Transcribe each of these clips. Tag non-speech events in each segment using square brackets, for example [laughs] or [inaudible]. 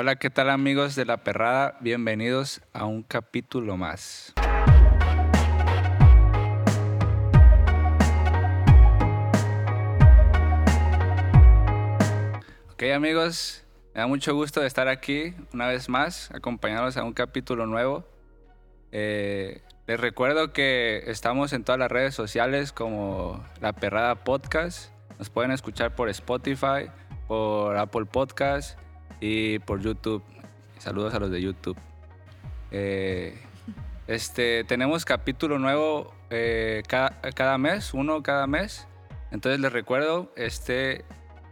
Hola, ¿qué tal amigos de La Perrada? Bienvenidos a un capítulo más. Ok amigos, me da mucho gusto estar aquí una vez más, acompañados a un capítulo nuevo. Eh, les recuerdo que estamos en todas las redes sociales como La Perrada Podcast. Nos pueden escuchar por Spotify, por Apple Podcast y por YouTube. Saludos a los de YouTube. Eh, este, tenemos capítulo nuevo eh, cada, cada, mes, uno cada mes. Entonces les recuerdo, este,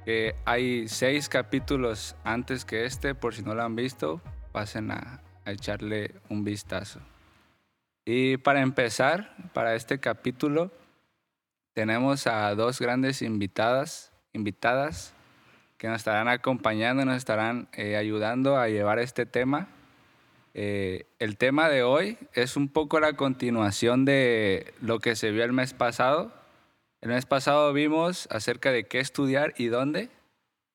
que hay seis capítulos antes que este, por si no lo han visto, pasen a, a echarle un vistazo. Y para empezar, para este capítulo, tenemos a dos grandes invitadas, invitadas que nos estarán acompañando, nos estarán eh, ayudando a llevar este tema. Eh, el tema de hoy es un poco la continuación de lo que se vio el mes pasado. El mes pasado vimos acerca de qué estudiar y dónde.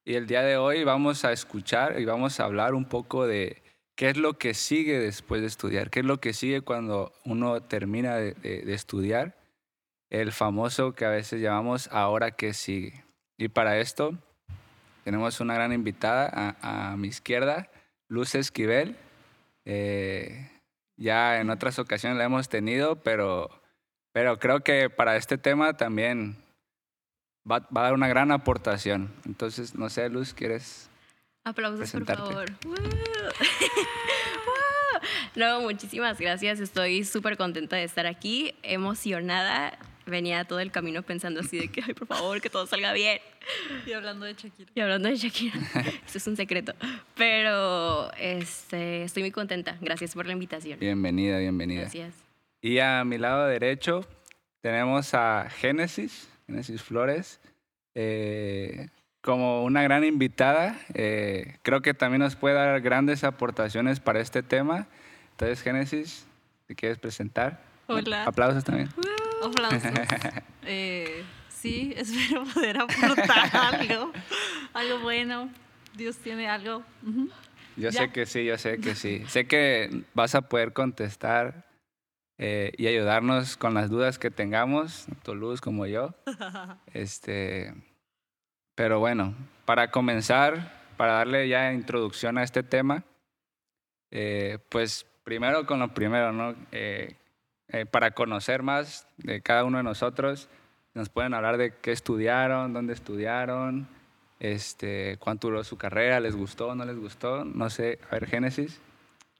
Y el día de hoy vamos a escuchar y vamos a hablar un poco de qué es lo que sigue después de estudiar, qué es lo que sigue cuando uno termina de, de, estudiar. El famoso que a veces llamamos ahora qué sigue. Y para esto tenemos una gran invitada a, a mi izquierda, Luz Esquivel. Eh, ya en otras ocasiones la hemos tenido, pero, pero creo que para este tema también va, va, a dar una gran aportación. Entonces, no sé, Luz, ¿quieres Aplausos, por favor. [laughs] no, muchísimas gracias. Estoy súper contenta de estar aquí, emocionada. Venía todo el camino pensando así de que, ay, por favor, que todo salga bien. [laughs] Y hablando de Shakira. Y hablando de Shakira. [laughs] Eso es un secreto. Pero este, estoy muy contenta. Gracias por la invitación. Bienvenida, bienvenida. Gracias. Y a mi lado derecho tenemos a Génesis, Génesis Flores. Eh, como una gran invitada. Eh, creo que también nos puede dar grandes aportaciones para este tema. Entonces, Génesis, ¿te quieres presentar? Hola. Aplausos también. Uh, aplausos. [laughs] eh, sí, [laughs] espero poder aportar algo, [laughs] algo bueno. Dios tiene algo. Uh -huh. Yo ¿Ya? sé que sí, yo sé que sí. sé que vas a poder contestar eh, y ayudarnos con las dudas que tengamos, tanto Luz como yo. [laughs] Este, pero bueno, para comenzar, para darle ya introducción a este tema, eh, pues primero con lo primero, ¿no? Eh, eh, para conocer más de cada uno de nosotros, nos pueden hablar de qué estudiaron, dónde estudiaron, este, cuánto duró su carrera, les gustó, no les gustó, no sé, a ver, Génesis.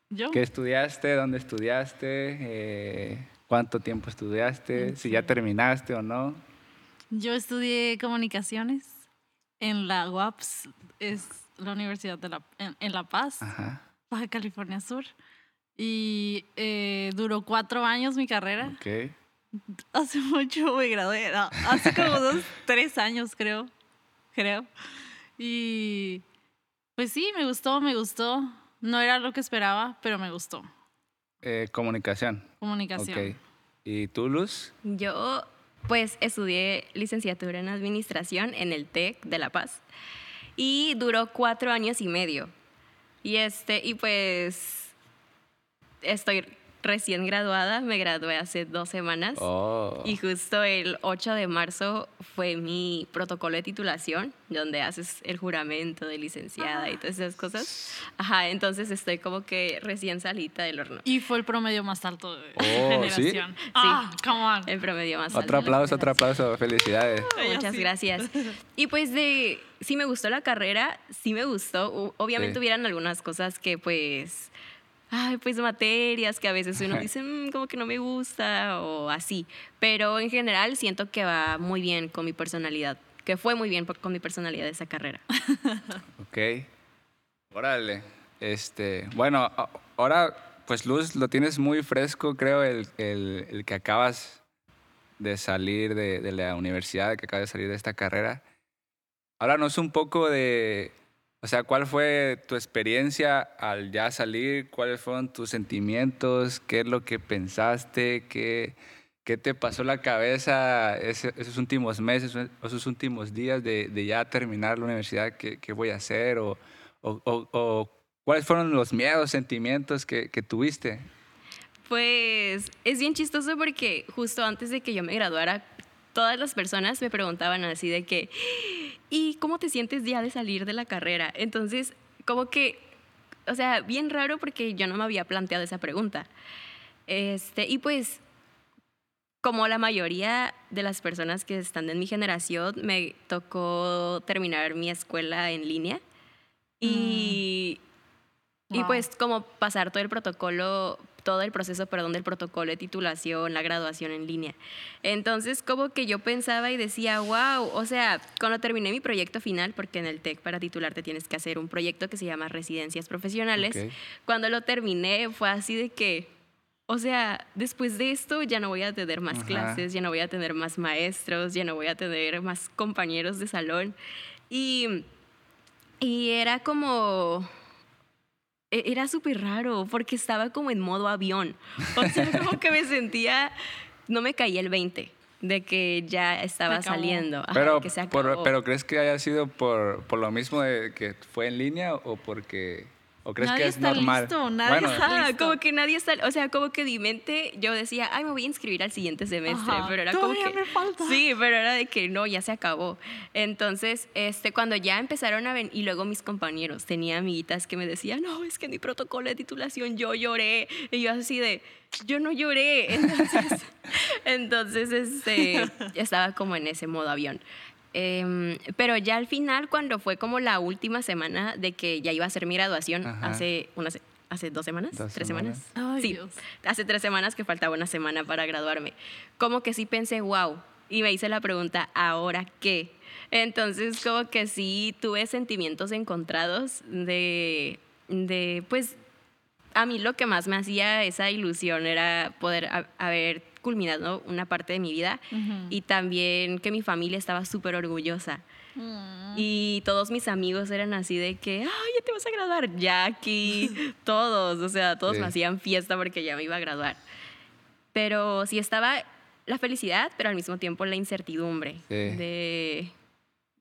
¿Yo? ¿Qué estudiaste? ¿Dónde estudiaste? ¿Cuánto tiempo estudiaste? Si ya terminaste o no. Yo estudié comunicaciones en la UAPS, es la Universidad de la, en, en La Paz, Ajá. Baja California Sur. Y eh, duró cuatro años mi carrera. Ok. [laughs] Hace mucho me gradué, no, hace como dos, [laughs] tres años creo, creo. Y pues sí, me gustó, me gustó. No era lo que esperaba, pero me gustó. Eh, comunicación. Comunicación. Ok. ¿Y tú, Luz? Yo pues estudié licenciatura en administración en el TEC de La Paz y duró cuatro años y medio. Y, este, y pues estoy recién graduada, me gradué hace dos semanas oh. y justo el 8 de marzo fue mi protocolo de titulación, donde haces el juramento de licenciada ah. y todas esas cosas. Ajá, entonces estoy como que recién salita del horno. Y fue el promedio más alto de oh, [laughs] generación. ¿sí? Ah, come on. El promedio más otro alto. Aplauso, otro aplauso, felicidades. Muchas gracias. [laughs] Y pues de, sí me gustó la carrera, sí me gustó. Obviamente sí. hubieran algunas cosas que pues ay, pues materias que a veces uno dice, mmm, como que no me gusta o así. Pero en general siento que va muy bien con mi personalidad, que fue muy bien con mi personalidad esa carrera. [laughs] ok. Órale. Este, bueno, ahora pues Luz, lo tienes muy fresco, creo, el, el, el que acabas de salir de, de, la universidad, que acabas de salir de esta carrera. Háblanos un poco de, o sea, ¿cuál fue tu experiencia al ya salir? ¿Cuáles fueron tus sentimientos? ¿Qué es lo que pensaste? ¿Qué, qué te pasó la cabeza esos últimos meses, esos últimos días de, de ya terminar la universidad? ¿Qué, qué voy a hacer? O, o, o, o, ¿Cuáles fueron los miedos, sentimientos que, que tuviste? Pues es bien chistoso porque justo antes de que yo me graduara, todas las personas me preguntaban así de que, ¿y cómo te sientes ya de salir de la carrera? Entonces, como que, o sea, bien raro porque yo no me había planteado esa pregunta. Este, y pues, como la mayoría de las personas que están en mi generación, me tocó terminar mi escuela en línea. Y, y Wow. pues como pasar todo el protocolo, todo el proceso, perdón, del protocolo de titulación, la graduación en línea. Entonces como que yo pensaba y decía, wow, o sea, cuando terminé mi proyecto final, porque en el TEC para titularte tienes que hacer un proyecto que se llama Residencias Profesionales, cuando lo terminé fue así de que, o sea, después de esto ya no voy a tener más Ajá. clases, ya no voy a tener más maestros, ya no voy a tener más compañeros de salón. Y, y era como... e- Era súper raro porque estaba como en modo avión. O sea, [laughs] como que me sentía... No me caía el 20 de que ya estaba acabó. saliendo. ajá, Pero, que se por- acabó. pero ¿crees que haya sido por, por lo mismo de que fue en línea o porque... ¿O crees Nadie que es está normal? listo, nadie bueno, está- listo. como que nadie está, o sea, como que mi mente, yo decía, ay, me voy a inscribir al siguiente semestre, Ajá, pero era como que, me falta. sí, pero era de que no, ya se acabó. Entonces, este, cuando ya empezaron a venir, y luego mis compañeros, tenía amiguitas que me decían, no, es que en mi protocolo de titulación yo lloré, y yo así de, yo no lloré, [laughs] entonces, [laughs] entonces, este, estaba como en ese modo avión. Em, pero ya al final, cuando fue como la última semana de que ya iba a ser mi graduación, Ajá. hace, unas, hace dos semanas, Dos tres semanas. semanas. Ay, sí, Dios. hace tres semanas que faltaba una semana para graduarme. Como que sí pensé, wow, y me hice la pregunta, ¿ahora qué? Entonces, como que sí tuve sentimientos encontrados de, de pues, a mí lo que más me hacía esa ilusión era poder ha- haber culminado una parte de mi vida y también que mi familia estaba súper orgullosa. Mm. Y todos mis amigos eran así de que, ay, ya te vas a graduar, Jackie, [laughs] todos, o sea, todos Sí. me hacían fiesta porque ya me iba a graduar. Pero sí estaba la felicidad, pero al mismo tiempo la incertidumbre Sí. de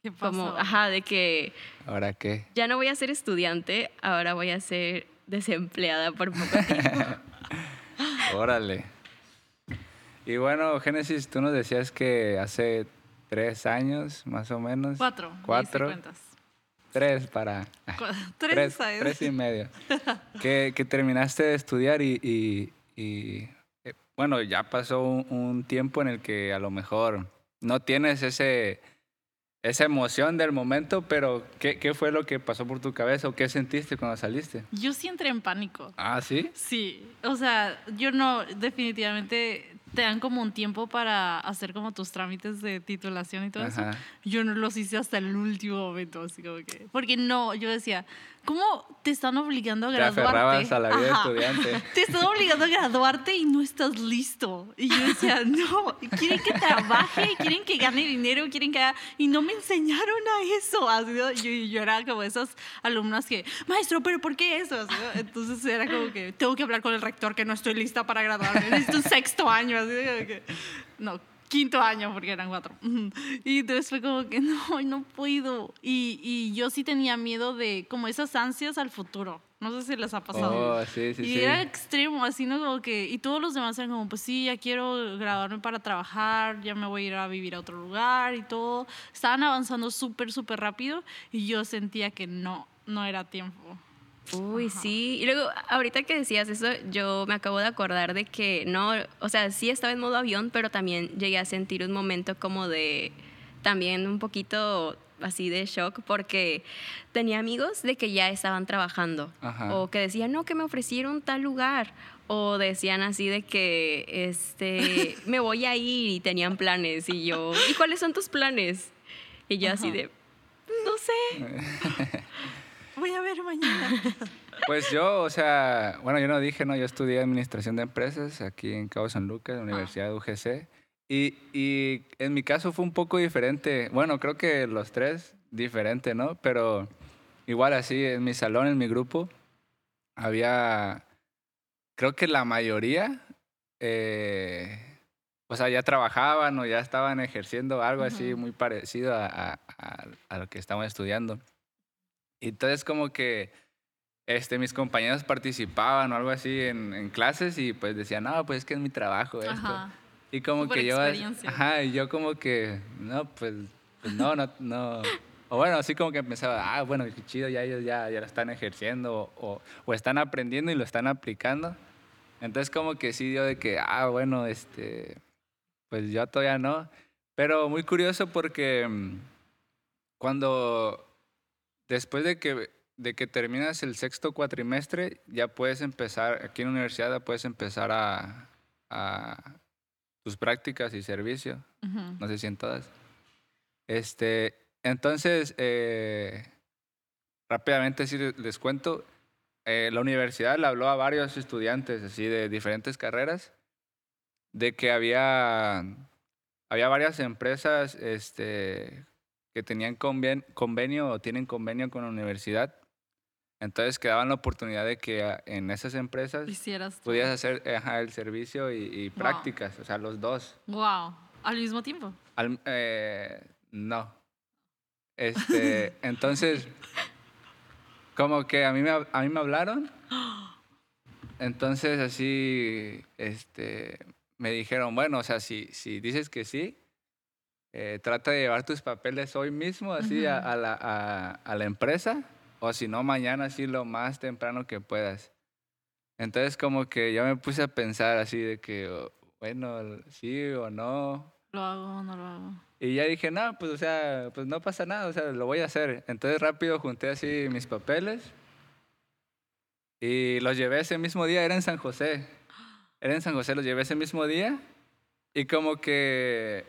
¿Qué pasó? como, ajá, de que ¿Ahora qué? ya no voy a ser estudiante, ahora voy a ser desempleada por poco tiempo. [laughs] Órale. Y bueno, Génesis, tú nos decías que hace tres años, más o menos. Cuatro. Cuatro. Tres para... [laughs] [laughs] Tres, Tres, ¿sabes? tres y medio. que, que terminaste de estudiar y, y- y, eh, bueno, ya pasó un, un tiempo en el que a lo mejor no tienes ese, esa emoción del momento, pero ¿qué, ¿qué fue lo que pasó por tu cabeza o qué sentiste cuando saliste? Yo sí entré en pánico. Ah, ¿sí? Sí, o sea, yo no, definitivamente te dan como un tiempo para hacer como tus trámites de titulación y todo eso. Yo no los hice hasta el último momento, así como que... Porque no, yo decía, ¿cómo te están obligando a Te graduarte? aferrabas a la vida Ajá. estudiante. [laughs] Te están obligando a graduarte y no estás listo. Y yo decía, [laughs] no, quieren que trabaje, quieren que gane dinero, quieren que haga... Y no me enseñaron a eso. Así, yo, yo era como esas alumnas que, maestro, ¿pero por qué eso? Entonces era como que, tengo que hablar con el rector que no estoy lista para graduarme. Necesito un sexto año. Así que, no, quinto año porque eran cuatro. [laughs] Y entonces fue como que, [laughs] no, no puedo. Y, y yo sí tenía miedo de como esas ansias al futuro. No sé si les ha pasado. Oh, sí, sí, y sí. era extremo, así, ¿no? Como que, y todos los demás eran como, pues sí, ya quiero graduarme para trabajar, ya me voy a ir a vivir a otro lugar y todo. Estaban avanzando súper, súper rápido y yo sentía que no, no era tiempo. Uy, sí. Y luego, ahorita que decías eso, yo me acabo de acordar de que no, o sea, sí estaba en modo avión, pero también llegué a sentir un momento como de, también un poquito así de shock, porque tenía amigos de que ya estaban trabajando, Ajá. o que decían, no, que me ofrecieron tal lugar, o decían así de que, este, me voy a ir y tenían planes, y yo, ¿y cuáles son tus planes? Y yo así Ajá. de, no sé. [laughs] Voy a ver mañana. [laughs] Pues yo, o sea, bueno, yo no dije, no, yo estudié Administración de Empresas aquí en Cabo San Lucas, Ah. la Universidad de UGC. Y, y en mi caso fue un poco diferente. Bueno, creo que los tres, diferente, ¿no? Pero igual así, en mi salón, en mi grupo, había, creo que la mayoría, eh, o sea, ya trabajaban o ya estaban ejerciendo algo así Ujú. muy parecido a, a- a- a lo que estaban estudiando. Entonces como que este, mis compañeros participaban o algo así en, en clases y pues decían, no, pues es que es mi trabajo esto. Ajá. Y como Por que yo, ajá, y yo como que, no, pues, pues no, no, no. O bueno, así como que empezaba, ah, bueno, qué chido, ya ellos ya, ya lo están ejerciendo o, o están aprendiendo y lo están aplicando. Entonces como que sí dio de que, ah, bueno, este, pues yo todavía no. Pero muy curioso porque mm, cuando, después de que, de que terminas el sexto cuatrimestre, ya puedes empezar, aquí en la universidad ya puedes empezar a, a tus prácticas y servicio. No sé si en todas. Este, entonces, eh, rápidamente sí les- les cuento, eh, la universidad le habló a varios estudiantes así de diferentes carreras de que había, había varias empresas este, que tenían conven- convenio o tienen convenio con la universidad. Entonces que daban la oportunidad de que ah, en esas empresas Hicieras. pudieras hacer ajá, el servicio y, y Wow. prácticas, o sea, los dos. Wow. Al mismo tiempo. Al- eh, no. Este, [laughs] entonces, como que a mí, me, a mí me hablaron. [gasps] Entonces, así, este, me dijeron, bueno, o sea, si, si dices que sí, eh, trata de llevar tus papeles hoy mismo, así, a, Ujú. a la, a- a la empresa, o si no, mañana, así, lo más temprano que puedas. Entonces, como que yo me puse a pensar así de que, bueno, sí o no. Lo hago o no lo hago. Y ya dije, no, pues, o sea, pues no pasa nada, o sea, lo voy a hacer. Entonces rápido junté así mis papeles y los llevé ese mismo día, era en San José. Era en San José, los llevé ese mismo día y como que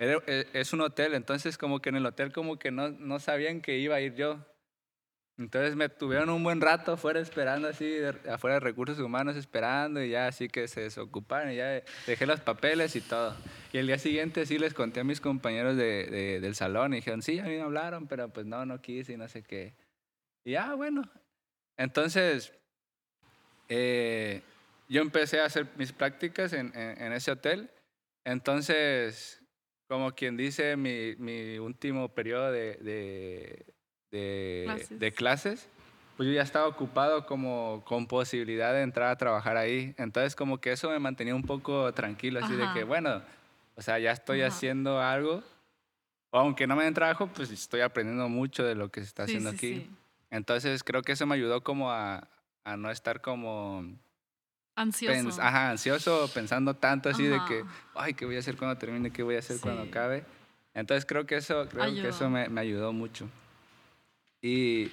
era- e- es un hotel, entonces como que en el hotel como que no, no sabían que iba a ir yo. Entonces me tuvieron un buen rato afuera esperando así, afuera de recursos humanos esperando y ya así que se desocuparon y ya dejé los papeles y todo. Y el día siguiente sí les conté a mis compañeros de, de- del salón y dijeron, sí, a mí me hablaron, pero pues no, no quise y no sé qué. Y ya, bueno. Entonces, eh, yo empecé a hacer mis prácticas en, en- en ese hotel. Entonces, como quien dice, mi, mi último periodo de, de, de- Clases. de clases, pues yo ya estaba ocupado como con posibilidad de entrar a trabajar ahí. Entonces, como que eso me mantenía un poco tranquilo, así de que, bueno, o sea, ya estoy Ajá. haciendo algo. O aunque no me den trabajo, pues estoy aprendiendo mucho de lo que se está Sí, haciendo sí, aquí. sí. Entonces, creo que eso me ayudó como a, a no estar como Ansioso. pens- ajá, ansioso, pensando tanto así de que, Ajá. ay, ¿qué voy a hacer cuando termine? ¿Qué voy a hacer cuando Sí. acabe? Entonces creo que eso, creo que eso me, me ayudó mucho. Y,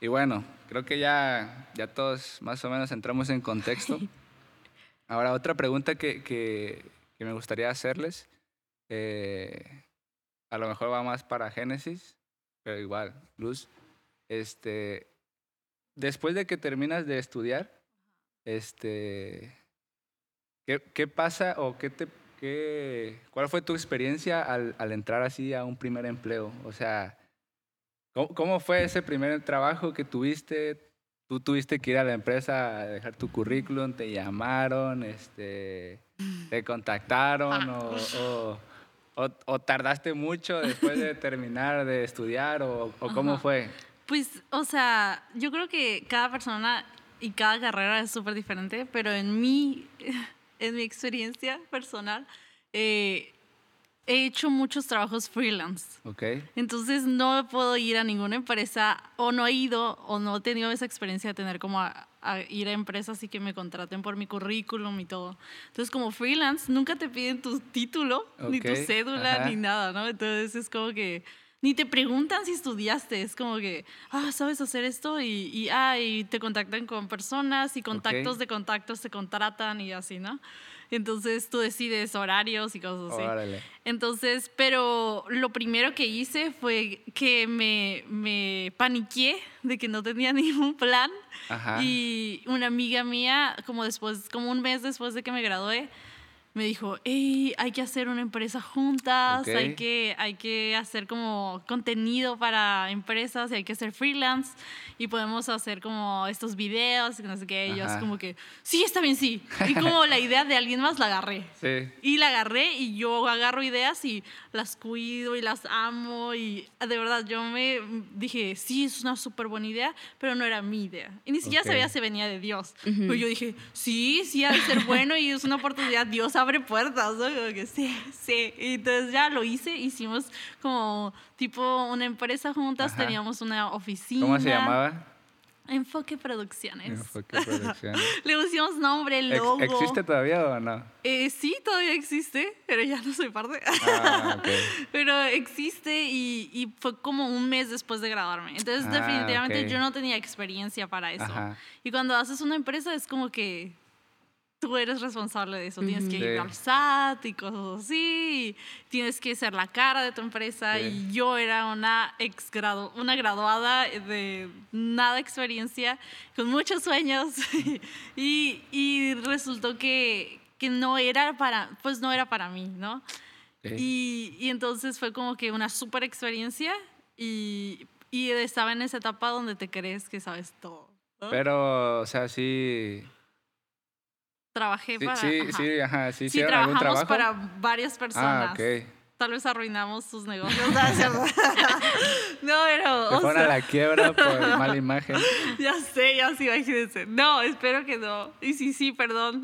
y bueno, creo que ya, ya todos más o menos entramos en contexto. [laughs] Ahora, otra pregunta que, que, que me gustaría hacerles, eh, a lo mejor va más para Génesis, pero igual, Luz, este, después de que terminas de estudiar, este, ¿qué, qué pasa o qué te, qué, cuál fue tu experiencia al, al entrar así a un primer empleo? O sea, ¿cómo, cómo fue ese primer trabajo que tuviste? ¿Tú tuviste que ir a la empresa a dejar tu currículum? ¿Te llamaron? Este, ¿Te contactaron? O, o, o- o tardaste mucho después de [laughs] terminar de estudiar? ¿O, cómo Ajá. fue? Pues, o sea, yo creo que cada persona y cada carrera es súper diferente, pero en mi, [laughs] en mi experiencia personal, eh, he hecho muchos trabajos freelance. ¿Ok? Entonces no puedo ir a ninguna empresa o no he ido o no he tenido esa experiencia de tener como a, a ir a empresas y que me contraten por mi currículum y todo. Entonces como freelance nunca te piden tu título, ni tu cédula, ajá. ni nada, ¿no? Entonces es como que ni te preguntan si estudiaste, es como que, ah, sabes hacer esto y, y, ah, y te contactan con personas y contactos de contactos te contratan y así, ¿no? Entonces tú decides horarios y cosas así. Órale. Entonces, pero lo primero que hice fue que me, me paniqué de que no tenía [laughs] ningún plan. Ajá. Y una amiga mía, como después, como un mes después de que me gradué, me dijo, hey, hay que hacer una empresa juntas, Ok. hay, que, hay que hacer como contenido para empresas, y hay que hacer freelance y podemos hacer como estos videos, y no sé qué. Y yo así como que, sí, está bien, sí. Y como la idea de alguien más la agarré. Sí. Y la agarré y yo agarro ideas y las cuido y las amo y de verdad yo me dije, sí, es una súper buena idea, pero no era mi idea. Y ni siquiera Ok. sabía si venía de Dios. Pero yo dije, sí, sí, ha de ser bueno y es una oportunidad, Dios abre puertas, ¿no? Como que sí, [laughs] sí. Y entonces ya lo hice, hicimos como tipo una empresa juntas, Ajá. teníamos una oficina. ¿Cómo se llamaba? Enfoque Producciones. Enfoque Producciones. [laughs] Le pusimos nombre, Ex- logo. ¿Existe todavía o no? Eh, sí, todavía existe, pero ya no soy parte. Ah. [laughs] Pero existe y, y fue como un mes después de graduarme. Entonces, Ah, definitivamente yo no tenía experiencia para eso. Ajá. Y cuando haces una empresa es como que tú eres responsable de eso. Tienes que ir al SAT y cosas así. Tienes que ser la cara de tu empresa. Y yo era una ex gradu una graduada de nada experiencia, con muchos sueños. [laughs] y, y resultó que, que no era para, pues no era para mí, ¿no? Y, y entonces fue como que una super experiencia y, y estaba en esa etapa donde te crees que sabes todo. ¿no? Pero, o sea, sí. Trabajé para... sí, ajá. sí, ajá. Sí, Sí, hicieron algún trabajamos trabajo. para varias personas. Ah, ok. Tal vez arruinamos sus negocios. [laughs] [laughs] No, pero... Se o fueron a la quiebra por [laughs] mala imagen. Ya sé, ya sí, imagínense. No, espero que no. Y sí, sí, perdón.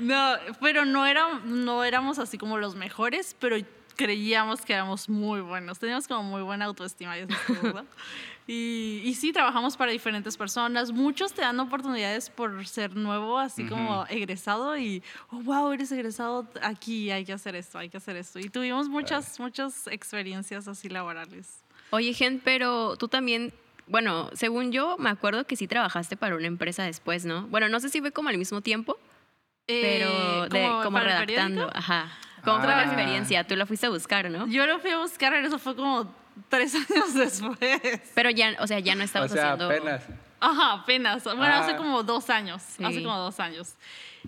no, pero no, era, no éramos así como los mejores, pero creíamos que éramos muy buenos. Teníamos como muy buena autoestima ¿no? Y, y sí, trabajamos para diferentes personas. Muchos te dan oportunidades por ser nuevo, así como egresado. Y, oh, wow, eres egresado aquí, hay que hacer esto, hay que hacer esto. Y tuvimos muchas, muchas experiencias así laborales. Oye, Gen, pero tú también, bueno, según yo, me acuerdo que sí trabajaste para una empresa después, ¿no? Bueno, no sé si fue como al mismo tiempo, pero Eh, de, como el redactando. Ajá. ¿Cómo fue la Ah. experiencia? Tú la fuiste a buscar, ¿no? Yo lo fui a buscar, eso fue como tres [laughs] años después. Pero ya, o sea, ya no O estabas sea, haciendo... apenas. Ajá, apenas. Bueno, hace Ah. como dos años. Hace como dos años.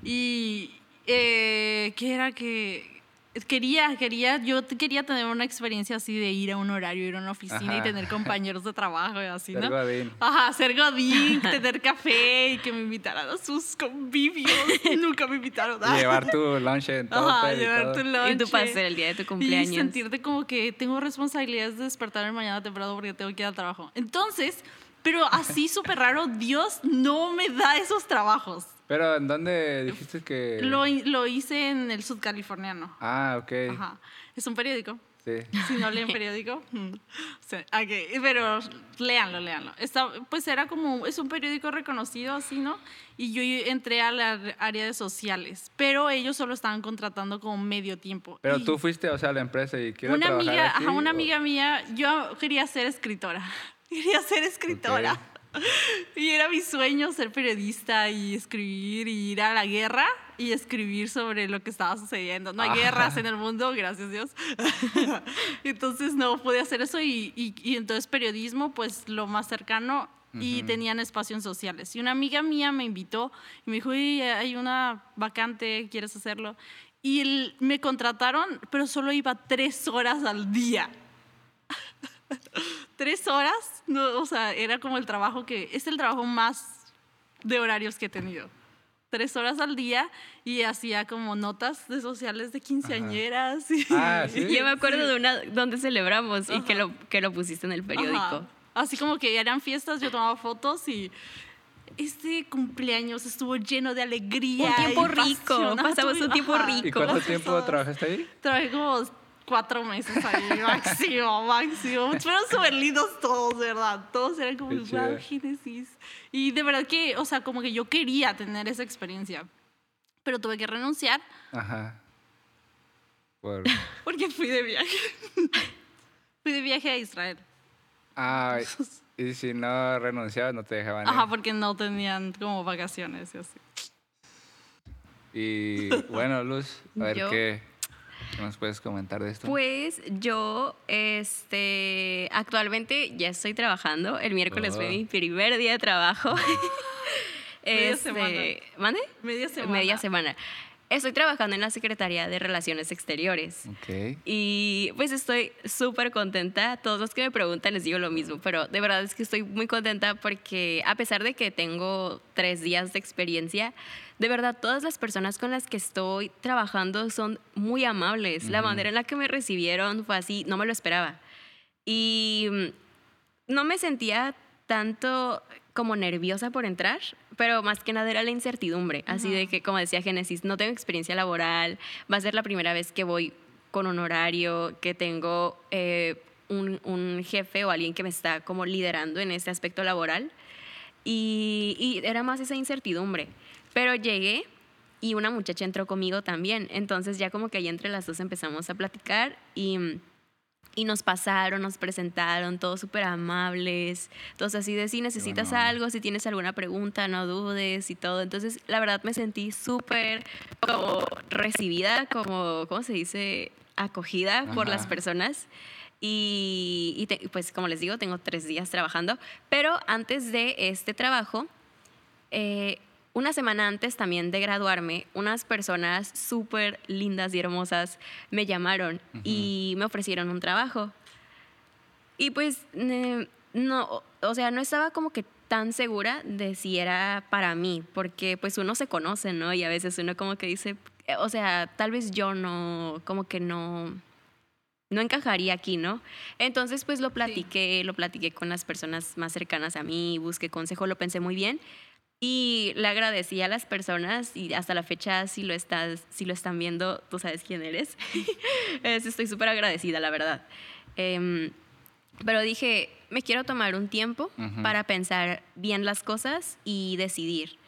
Y eh, ¿qué era que quería, quería, yo quería tener una experiencia así de ir a un horario, ir a una oficina y Ajá. tener compañeros de trabajo y así, Ser ¿no? godín. Ajá, ser godín, tener café y que me invitaran a sus convivios. [laughs] Nunca me invitaron. Y llevar tu lunch en todo. Ajá, y llevar todo. tu lunch. Y tu pastel el día de tu Y cumpleaños. sentirte como que tengo responsabilidades de despertarme mañana temprano porque tengo que ir al trabajo. Entonces, pero así [laughs] súper raro, Dios no me da esos trabajos. Pero, ¿en dónde dijiste que...? Lo, lo hice en el sudcaliforniano. Ah, ok. Ajá. Es un periódico. Sí. Si no leen periódico. [laughs] mm, sí, ok, pero léanlo, léanlo. Está, pues era como, es un periódico reconocido así, ¿no? Y yo entré a la área de sociales, pero ellos solo estaban contratando como medio tiempo. Pero Y- tú fuiste, o sea, a la empresa y quiero una trabajar amiga, aquí, ajá, una o- amiga mía, yo quería ser escritora. [laughs] Quería ser escritora. [laughs] Y era mi sueño ser periodista y escribir y ir a la guerra y escribir sobre lo que estaba sucediendo. No hay Ajá. guerras en el mundo, gracias Dios. [laughs] entonces no pude hacer eso y, y- y entonces periodismo, pues lo más cercano y tenían espacios sociales. Y una amiga mía me invitó y me dijo, "Oye, hay una vacante, ¿quieres hacerlo? Y el- me contrataron, pero solo iba tres horas al día. [laughs] tres horas, no, o sea, era como el trabajo que, es el trabajo más de horarios que he tenido. Tres horas al día y hacía como notas de sociales de quinceañeras. Y, Ah, ¿sí? Yo me acuerdo de una donde celebramos y que lo, que lo pusiste en el periódico. Ajá. Así como que eran fiestas, yo tomaba fotos y este cumpleaños estuvo lleno de alegría. Un tiempo y rico, pasión. pasamos Ajá, un tiempo rico. ¿Y cuánto tiempo trabajaste ahí? Trabajé como cuatro meses ahí, [laughs] máximo, máximo. Fueron súper lindos todos, de ¿verdad? Todos eran como, wow. Génesis. Y de verdad que, o sea, como que yo quería tener esa experiencia, pero tuve que renunciar Ajá. Por... [laughs] porque fui de viaje. [laughs] fui de viaje a Israel. Ah, y si no renunciabas, no te dejaban Ajá, ir. porque no tenían como vacaciones y así. Y bueno, Luz, a ver Yo- qué nos puedes comentar de esto. Pues yo, este, actualmente ya estoy trabajando. El miércoles fue Oh. mi primer día de trabajo. [laughs] Media Este, semana. ¿Mande? Media semana. Media semana. Estoy trabajando en la Secretaría de Relaciones Exteriores. Ok. Y pues estoy súper contenta. Todos los que me preguntan les digo lo mismo, pero de verdad es que estoy muy contenta porque a pesar de que tengo tres días de experiencia, de verdad todas las personas con las que estoy trabajando son muy amables. La manera en la que me recibieron fue así, no me lo esperaba. Y mm, no me sentía tanto como nerviosa por entrar, pero más que nada era la incertidumbre, así de que, como decía Génesis, no tengo experiencia laboral, va a ser la primera vez que voy con un horario, que tengo eh, un, un, jefe o alguien que me está como liderando en este aspecto laboral, y, y era más esa incertidumbre, pero llegué y una muchacha entró conmigo también, entonces ya como que ahí entre las dos empezamos a platicar y y nos pasaron, nos presentaron, todos súper amables, todos así de si necesitas bueno. algo, si tienes alguna pregunta, no dudes y todo. Entonces, la verdad me sentí súper como recibida, como, ¿cómo se dice? Acogida por las personas. Y, y te- pues como les digo, tengo tres días trabajando, pero antes de este trabajo, eh, una semana antes también de graduarme, unas personas súper lindas y hermosas me llamaron y me ofrecieron un trabajo. Y pues, eh, no, o sea, no estaba como que tan segura de si era para mí, porque pues uno se conoce, ¿no? Y a veces uno como que dice, eh, o sea, tal vez yo no, como que no, no encajaría aquí, ¿no? Entonces, pues lo platiqué, lo platiqué con las personas más cercanas a mí, busqué consejo, lo pensé muy bien y le agradecí a las personas y hasta la fecha, si lo, estás, si lo están viendo, tú sabes quién eres. [laughs] Es- Estoy súper agradecida, la verdad. Em, pero dije, me quiero tomar un tiempo Ujú. para pensar bien las cosas y decidir.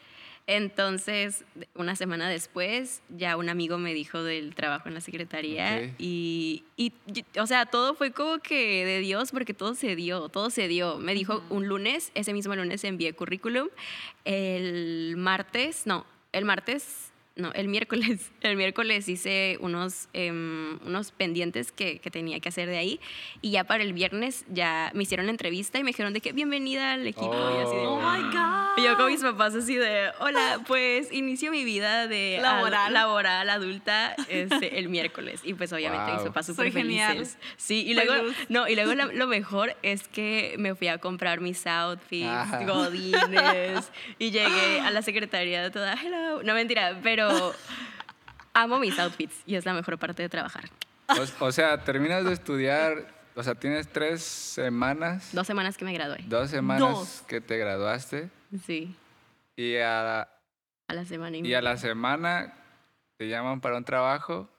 Entonces, una semana después, ya un amigo me dijo del trabajo en la secretaría y, y- o sea, todo fue como que de Dios porque todo se dio, todo se dio. Me dijo un lunes, ese mismo lunes envié currículum, el martes, no, el martes, no, el miércoles, [laughs] el miércoles hice unos, em, unos pendientes que, que tenía que hacer de ahí y ya para el viernes ya me hicieron entrevista y me dijeron de que bienvenida al equipo y así de, Oh. Oh my God. y yo con mis papás así de, hola, pues inicio mi vida de Laboral. ad- laboral adulta este, el miércoles. Y pues obviamente mis Wow. papás súper felices. Sí, y luego, no, y luego lo, lo mejor es que me fui a comprar mis outfits, Ajá. godines, y llegué a la secretaría toda, hello. No, mentira, pero amo mis outfits y es la mejor parte de trabajar. O, o sea, terminas de estudiar, o sea, tienes tres semanas, Dos semanas que me gradué. dos semanas Dos. que te graduaste Sí, y a, a la semana y a la semana te llaman para un trabajo.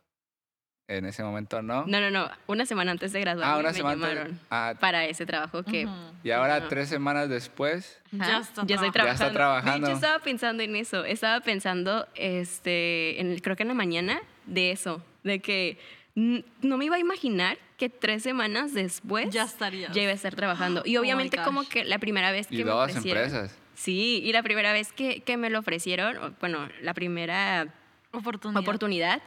En ese momento no. No, no, no. Una semana antes de graduarme ah, una me semana. llamaron Ah, para ese trabajo que Ujú. y ahora tres semanas después. Ya está ya estoy trabajando. Ya está trabajando. estaba pensando en eso. Estaba pensando, este, en el- creo que en la mañana, de eso. De que no me iba a imaginar que tres semanas después Ya estarías. ya iba a estar trabajando. Y Oh obviamente como que la primera vez que Y me dos ofrecieron... empresas. Sí, y la primera vez que, que me lo ofrecieron, bueno, la primera Oportunidad. oportunidad,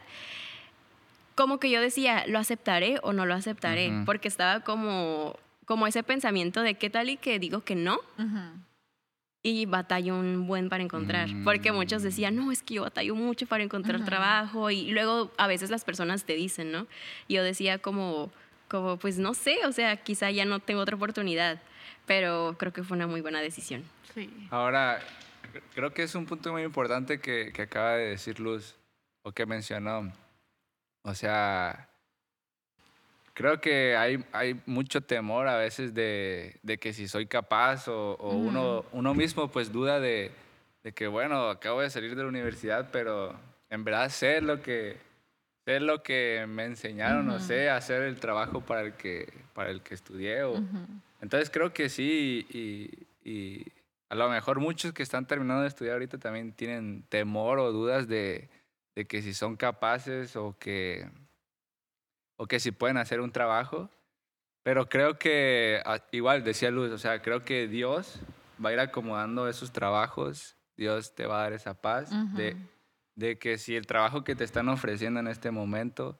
como que yo decía, ¿lo aceptaré o no lo aceptaré? Ujú. Porque estaba como, como ese pensamiento de qué tal y que digo que no Ujú. y batallo un buen para encontrar. Porque muchos Mm. decían, no, es que yo batallo mucho para encontrar trabajo y luego a veces las personas te dicen, ¿no? Y yo decía como, como, pues no sé, o sea, quizá ya no tengo otra oportunidad, pero creo que fue una muy buena decisión. Sí. Ahora, cre- creo que es un punto muy importante que, que acaba de decir Luz, o que mencionó. O sea, creo que hay, hay mucho temor a veces de, de que si soy capaz o, o uno, uno mismo pues duda de, de que, bueno, acabo de salir de la universidad, pero en verdad sé lo que, sé lo que me enseñaron o Ujú. sé hacer el trabajo para el que, para el que estudié o, Ujú. entonces creo que sí, y, y a lo mejor muchos que están terminando de estudiar ahorita también tienen temor o dudas de, de que si son capaces o que, o que si pueden hacer un trabajo. Pero creo que, ah, igual decía Luz, o sea, creo que Dios va a ir acomodando esos trabajos, Dios te va a dar esa paz de, de que si el trabajo que te están ofreciendo en este momento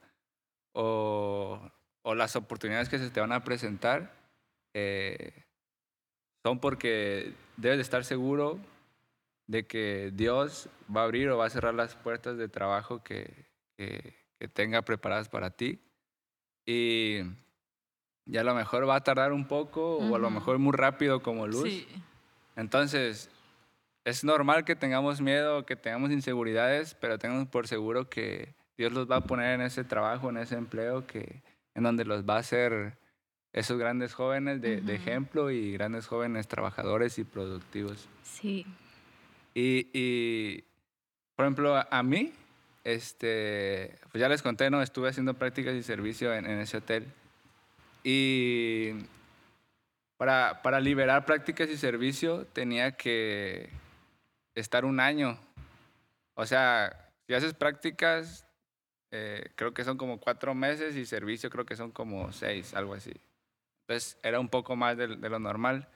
o, o las oportunidades que se te van a presentar eh, son porque debes de estar seguro de que Dios va a abrir o va a cerrar las puertas de trabajo que, que, que tenga preparadas para ti. Y, y, a lo mejor va a tardar un poco o a lo mejor muy rápido como luz. Sí. Entonces, es normal que tengamos miedo, que tengamos inseguridades, pero tengamos por seguro que Dios los va a poner en ese trabajo, en ese empleo, que, en donde los va a hacer esos grandes jóvenes de, de ejemplo y grandes jóvenes trabajadores y productivos. Sí. Y, y, por ejemplo, a mí, este, pues ya les conté, ¿no? Estuve haciendo prácticas y servicio en, en ese hotel. Y para, para, liberar prácticas y servicio tenía que estar un año. O sea, si haces prácticas, eh, creo que son como cuatro meses y servicio creo que son como seis, algo así. Entonces era un poco más de, de lo normal.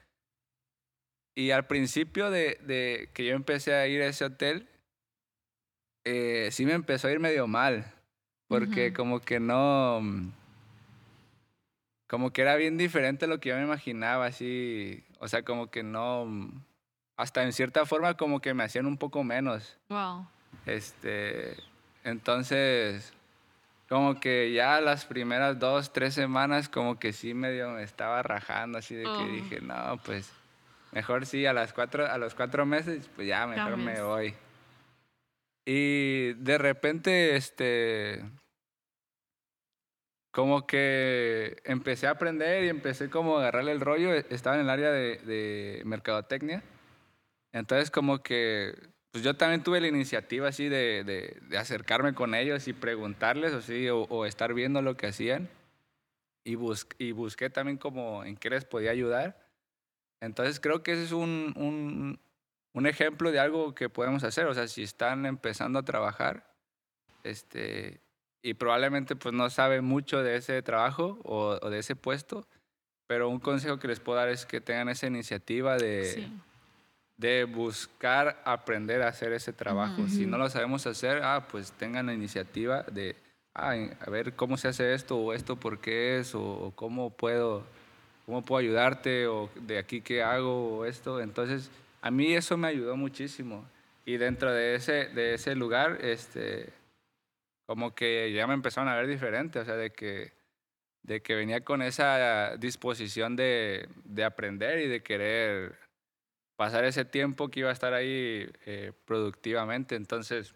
Y al principio de, de, que yo empecé a ir a ese hotel, eh, sí me empezó a ir medio mal, porque como que no, como que era bien diferente a lo que yo me imaginaba, así, o sea, como que no, hasta en cierta forma como que me hacían un poco menos. Wow. Este, entonces, como que ya las primeras dos, tres semanas como que sí medio me estaba rajando, así de que oh. dije, no, pues mejor sí, a, las cuatro, a los cuatro meses, pues ya mejor me voy. Y de repente, este, como que empecé a aprender y empecé como a agarrarle el rollo. Estaba en el área de, de mercadotecnia. Entonces como que, pues yo también tuve la iniciativa así de, de, de acercarme con ellos y preguntarles así, o, o, estar viendo lo que hacían. Y, bus y busqué también como en qué les podía ayudar. Entonces creo que ese es un, un, un ejemplo de algo que podemos hacer. O sea, si están empezando a trabajar, este, y probablemente pues no saben mucho de ese trabajo o, o, de ese puesto, pero un consejo que les puedo dar es que tengan esa iniciativa de, sí. de buscar aprender a hacer ese trabajo. Uh -huh. Si no lo sabemos hacer, ah, pues tengan la iniciativa de, ah, a ver cómo se hace esto o esto por qué es o, o cómo puedo cómo puedo ayudarte o de aquí qué hago o esto. Entonces, a mí eso me ayudó muchísimo. Y dentro de ese, de ese lugar, este, como que ya me empezaron a ver diferente, o sea, de que, de que venía con esa disposición de, de aprender y de querer pasar ese tiempo que iba a estar ahí eh, productivamente. Entonces,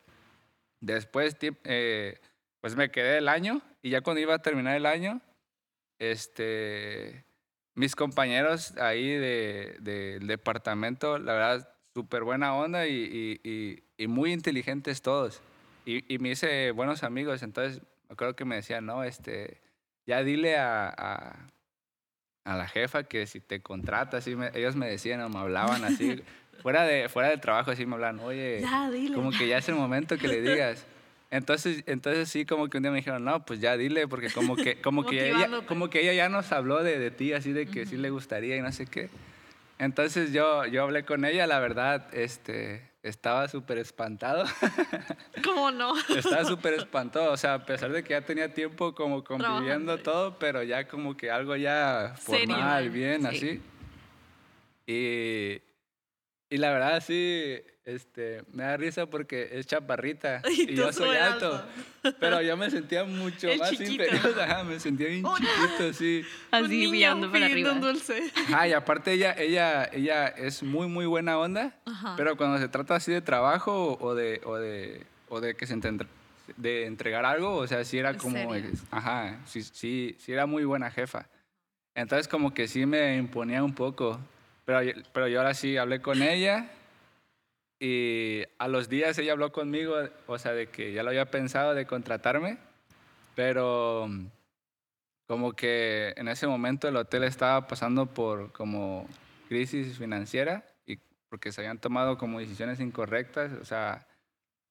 después, eh, pues me quedé el año y ya cuando iba a terminar el año, este, mis compañeros ahí del de, de departamento, la verdad, súper buena onda y, y, y, muy inteligentes todos. Y, me hice buenos amigos, entonces me acuerdo que me decían, no, este, ya dile a, a, a la jefa que si te contrata, así me, ellos me decían o me hablaban así, [laughs] fuera, de, fuera del trabajo, así me hablan, oye, ya, como que ya es el momento que le digas. Entonces, entonces sí, como que un día me dijeron, no, pues ya dile, porque como que, [laughs] como que, ella, como que ella ya nos habló de, de ti, así de que uh -huh. sí le gustaría y no sé qué. Entonces yo, yo hablé con ella, la verdad, este, estaba súper espantado. [laughs] ¿Cómo no? estaba [laughs] súper espantado, o sea, a pesar de que ya tenía tiempo como conviviendo todo, pero ya como que algo ya formal, ¿Serio? bien, sí. así. Y, y la verdad sí, este, me da risa porque es chaparrita [laughs] y, y yo soy alto. alto. Pero yo me sentía mucho el más chiquito. inferior, [laughs] ajá, me sentía bien oh, chiquito, [laughs] así. Así mirando para arriba. Un dulce. Ajá, y aparte ella, ella, ella es muy, muy buena onda, ajá. pero cuando se trata así de trabajo o de, o de, o de que se entienda de entregar algo, o sea, sí era como, ajá, sí, sí, sí era muy buena jefa. Entonces como que sí me imponía un poco, pero, pero yo ahora sí hablé con ella y a los días ella habló conmigo, o sea, de que ya lo había pensado de contratarme, pero como que en ese momento el hotel estaba pasando por como crisis financiera y porque se habían tomado como decisiones incorrectas, o sea,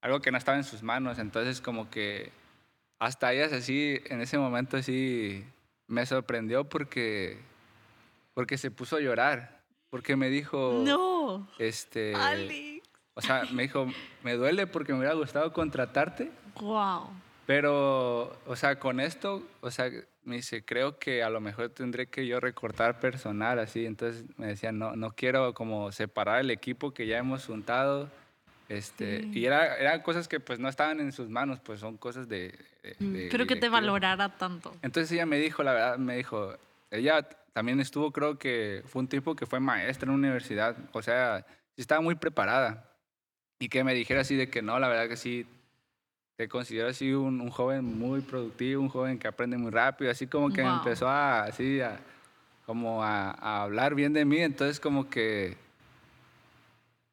algo que no estaba en sus manos, entonces como que hasta ellas así, en ese momento sí me sorprendió porque, porque se puso a llorar, porque me dijo, no, este, Ali. O sea, me dijo, me duele porque me hubiera gustado contratarte. Wow. Pero, o sea, con esto, o sea, me dice, creo que a lo mejor tendré que yo recortar personal, así. Entonces me decía, no, no quiero como separar el equipo que ya hemos juntado. Este, Y era, eran cosas que pues no estaban en sus manos, pues son cosas de... de, Pero que te valorara tanto. Entonces ella me dijo, la verdad, me dijo, ella también estuvo, creo que fue un tipo que fue maestra en la universidad, o sea, estaba muy preparada. Y que me dijera así de que no, la verdad que sí, te considero así un, un joven muy productivo, un joven que aprende muy rápido, así como que empezó a, así, a, como a, a, hablar bien de mí, entonces como que,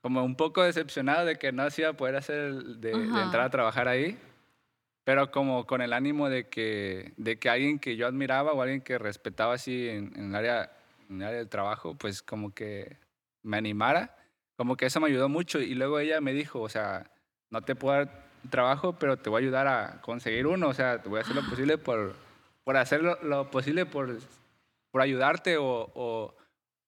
como un poco decepcionado de que no se iba a poder hacer, de, de entrar a trabajar ahí pero como con el ánimo de que, de que alguien que yo admiraba o alguien que respetaba así en, en, el área, en el área del trabajo, pues como que me animara, como que eso me ayudó mucho. Y luego ella me dijo, o sea, no te puedo dar trabajo, pero te voy a ayudar a conseguir uno, o sea, te voy a hacer lo posible por, por hacer lo, posible por, por ayudarte o, o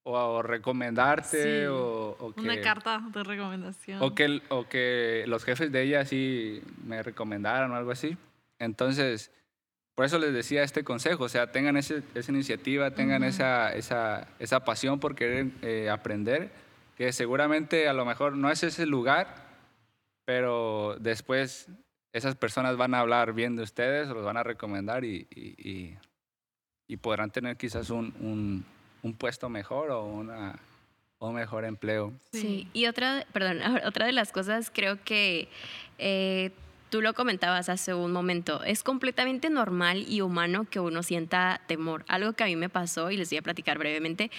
o recomendarte o, que, una carta de recomendación. o que o que los jefes de ella sí me recomendaran o algo así. Entonces por eso les decía este consejo o sea tengan ese, esa iniciativa tengan esa, esa, esa pasión por querer eh, aprender que seguramente a lo mejor no es ese lugar pero después esas personas van a hablar bien de ustedes los van a recomendar y, y, y podrán tener quizás un un puesto mejor o una un mejor empleo. Sí, y otra, perdón, [laughs] otra de las cosas creo que eh, tú lo comentabas hace un momento, es completamente normal y humano que uno sienta temor. Algo que a mí me pasó y les voy a platicar brevemente.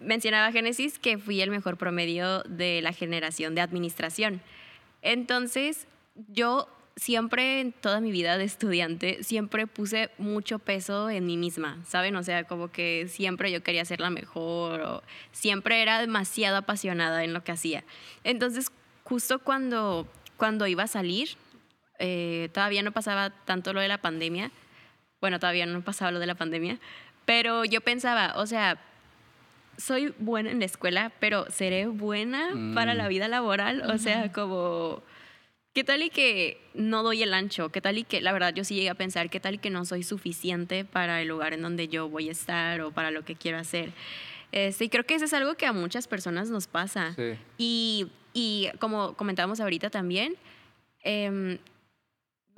Mencionaba Génesis que fui el mejor promedio de la generación de administración. Entonces, yo siempre en toda mi vida de estudiante, siempre puse mucho peso en mí misma, ¿saben? O sea, como que siempre yo quería ser la mejor o siempre era demasiado apasionada en lo que hacía. Entonces, justo cuando, cuando iba a salir, eh, todavía no pasaba tanto lo de la pandemia, bueno, todavía no pasaba lo de la pandemia, pero yo pensaba, o sea, soy buena en la escuela, pero seré buena para la mm. vida laboral, o sea, como ¿Qué tal y que no doy el ancho? ¿Qué tal y que, la verdad, yo sí llegué a pensar, ¿qué tal y que no soy suficiente para el lugar en donde yo voy a estar o para lo que quiero hacer? Este, y creo que eso es algo que a muchas personas nos pasa. Y, y, como comentábamos ahorita también, eh,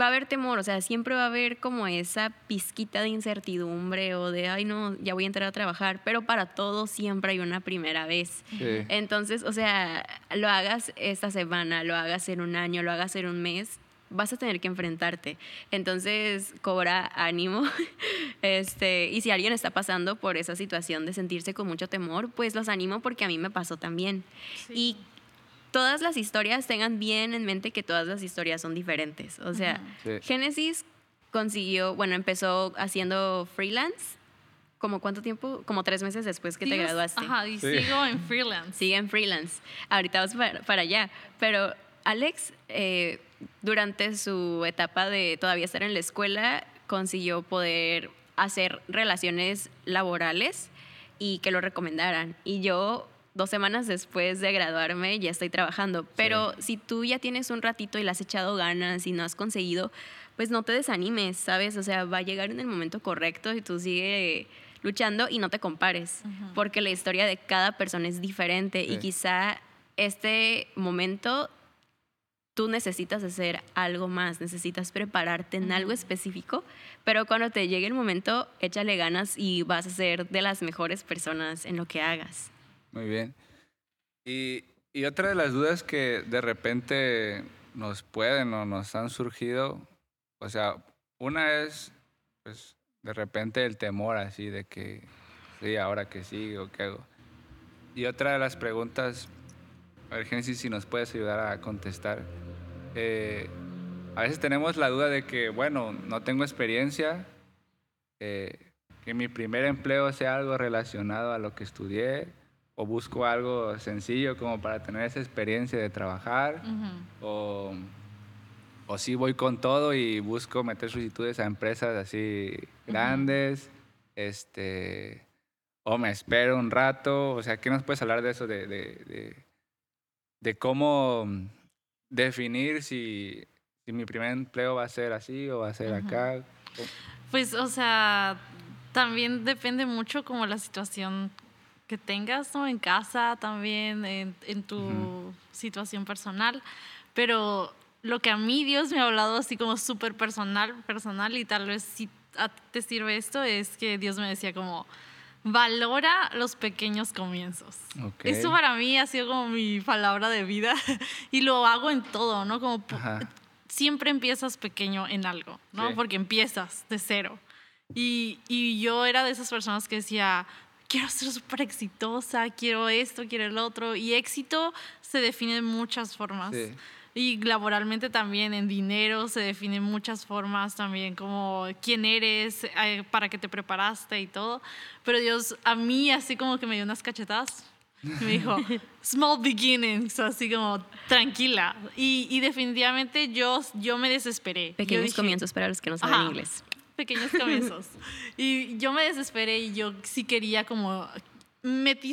va a haber temor, o sea, siempre va a haber como esa pizquita de incertidumbre o de, ay, no, ya voy a entrar a trabajar, pero para todo siempre hay una primera vez. Entonces, o sea, lo hagas esta semana, lo hagas en un año, lo hagas en un mes, vas a tener que enfrentarte. Entonces, cobra ánimo. [laughs] Este, y si alguien está pasando por esa situación de sentirse con mucho temor, pues los animo porque a mí me pasó también. Y todas las historias tengan bien en mente que todas las historias son diferentes. O sea, Génesis consiguió, bueno, empezó haciendo freelance. ¿Como cuánto tiempo? Como tres meses después que te graduaste. Ajá, y sigo en freelance. Sigue en freelance. Ahorita vas para, allá. Pero Alex, eh, durante su etapa de todavía estar en la escuela, consiguió poder hacer relaciones laborales y que lo recomendaran. Y yo dos semanas después de graduarme ya estoy trabajando. Pero si tú ya tienes un ratito y le has echado ganas y no has conseguido, pues no te desanimes, ¿sabes? O sea, va a llegar en el momento correcto y tú sigue luchando y no te compares, porque la historia de cada persona es diferente y quizá este momento tú necesitas hacer algo más, necesitas prepararte en algo específico, pero cuando te llegue el momento, échale ganas y vas a ser de las mejores personas en lo que hagas. Muy bien. Y, y, otra de las dudas que de repente nos pueden o nos han surgido, o sea, una es, pues, de repente el temor así de que, sí, ahora que sigo, ¿qué hago? Y otra de las preguntas, a ver, si nos puedes ayudar a contestar. Eh, a veces tenemos la duda de que, bueno, no tengo experiencia, eh, que mi primer empleo sea algo relacionado a lo que estudié, o busco algo sencillo como para tener esa experiencia de trabajar, o, o sí voy con todo y busco meter solicitudes a empresas así grandes, este, o me espero un rato, o sea, ¿qué nos puedes hablar de eso, de, de, de, cómo definir si, si, mi primer empleo va a ser así o va a ser acá? Pues, o sea, también depende mucho como la situación que tengas, ¿no? En casa, también en, en tu situación personal. Pero lo que a mí Dios me ha hablado así como súper personal, personal y tal vez si a ti te sirve esto, es que Dios me decía como, valora los pequeños comienzos. Eso para mí ha sido como mi palabra de vida [laughs] y lo hago en todo, ¿no? Como Ajá. siempre empiezas pequeño en algo, ¿no? Sí. Porque empiezas de cero. Y, y yo era de esas personas que decía, quiero ser súper exitosa, quiero esto, quiero el otro. Y éxito se define de muchas formas. Sí. Y laboralmente también, en dinero se define en muchas formas también, como quién eres, eh, para qué te preparaste y todo. Pero Dios a mí así como que me dio unas cachetadas. y Me dijo, [laughs] small beginnings, así como tranquila. Y, y definitivamente yo, yo me desesperé. Yo Pequeños dije, comienzos para los que no saben Ajá. inglés. Pequeños comienzos. [laughs] y yo me desesperé y yo sí quería como metí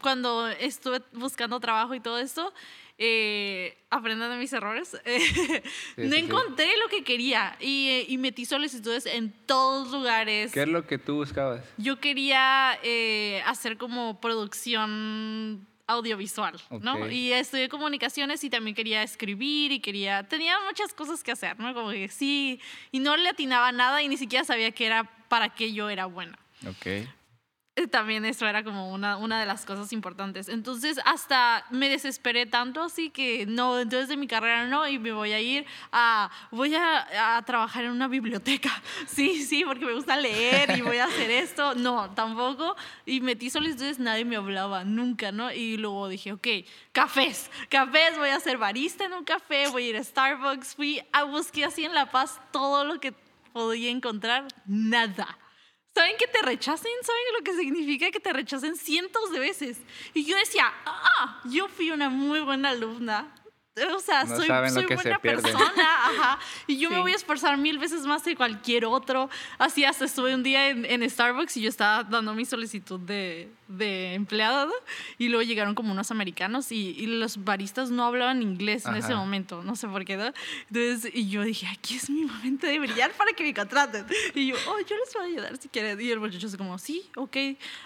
cuando estuve buscando trabajo y todo esto, eh, aprendan de mis errores, no [laughs] sí, sí. encontré lo que quería y, y metí solicitudes en todos lugares. ¿Qué es lo que tú buscabas? Yo quería eh, hacer como producción audiovisual, ¿no? Y estudié comunicaciones y también quería escribir y quería, tenía muchas cosas que hacer, ¿no? Como que sí, y no le atinaba nada y ni siquiera sabía que era para qué yo era buena. Ok. [laughs] También eso era como una, una de las cosas importantes. Entonces, hasta me desesperé tanto así que no, entonces de mi carrera no, y me voy a ir a, voy a, a trabajar en una biblioteca. [laughs] Sí, sí, porque me gusta leer y voy a hacer esto. No, tampoco. Y metí solicitudes, nadie me hablaba, nunca, ¿no? Y luego dije, ok, cafés, cafés, voy a ser barista en un café, voy a ir a Starbucks. Fui a busqué así en La Paz todo lo que podía encontrar, nada. ¿Saben que te rechacen? ¿Saben lo que significa que te rechacen cientos de veces? Y yo decía, ah, yo fui una muy buena alumna. O sea, No soy, soy buena persona, ajá. Y yo me Sí. voy a esforzar mil veces más que cualquier otro. Así hasta estuve un día en, en Starbucks y yo estaba dando mi solicitud de, de empleada ¿no? y luego llegaron como unos americanos y, y los baristas no hablaban inglés en ese Ajá. momento, no sé por qué. ¿no? Entonces, y yo dije, aquí es mi momento de brillar para que me contraten. Y yo, oh, yo les voy a ayudar si quieren. Y el muchacho así como, sí, ok,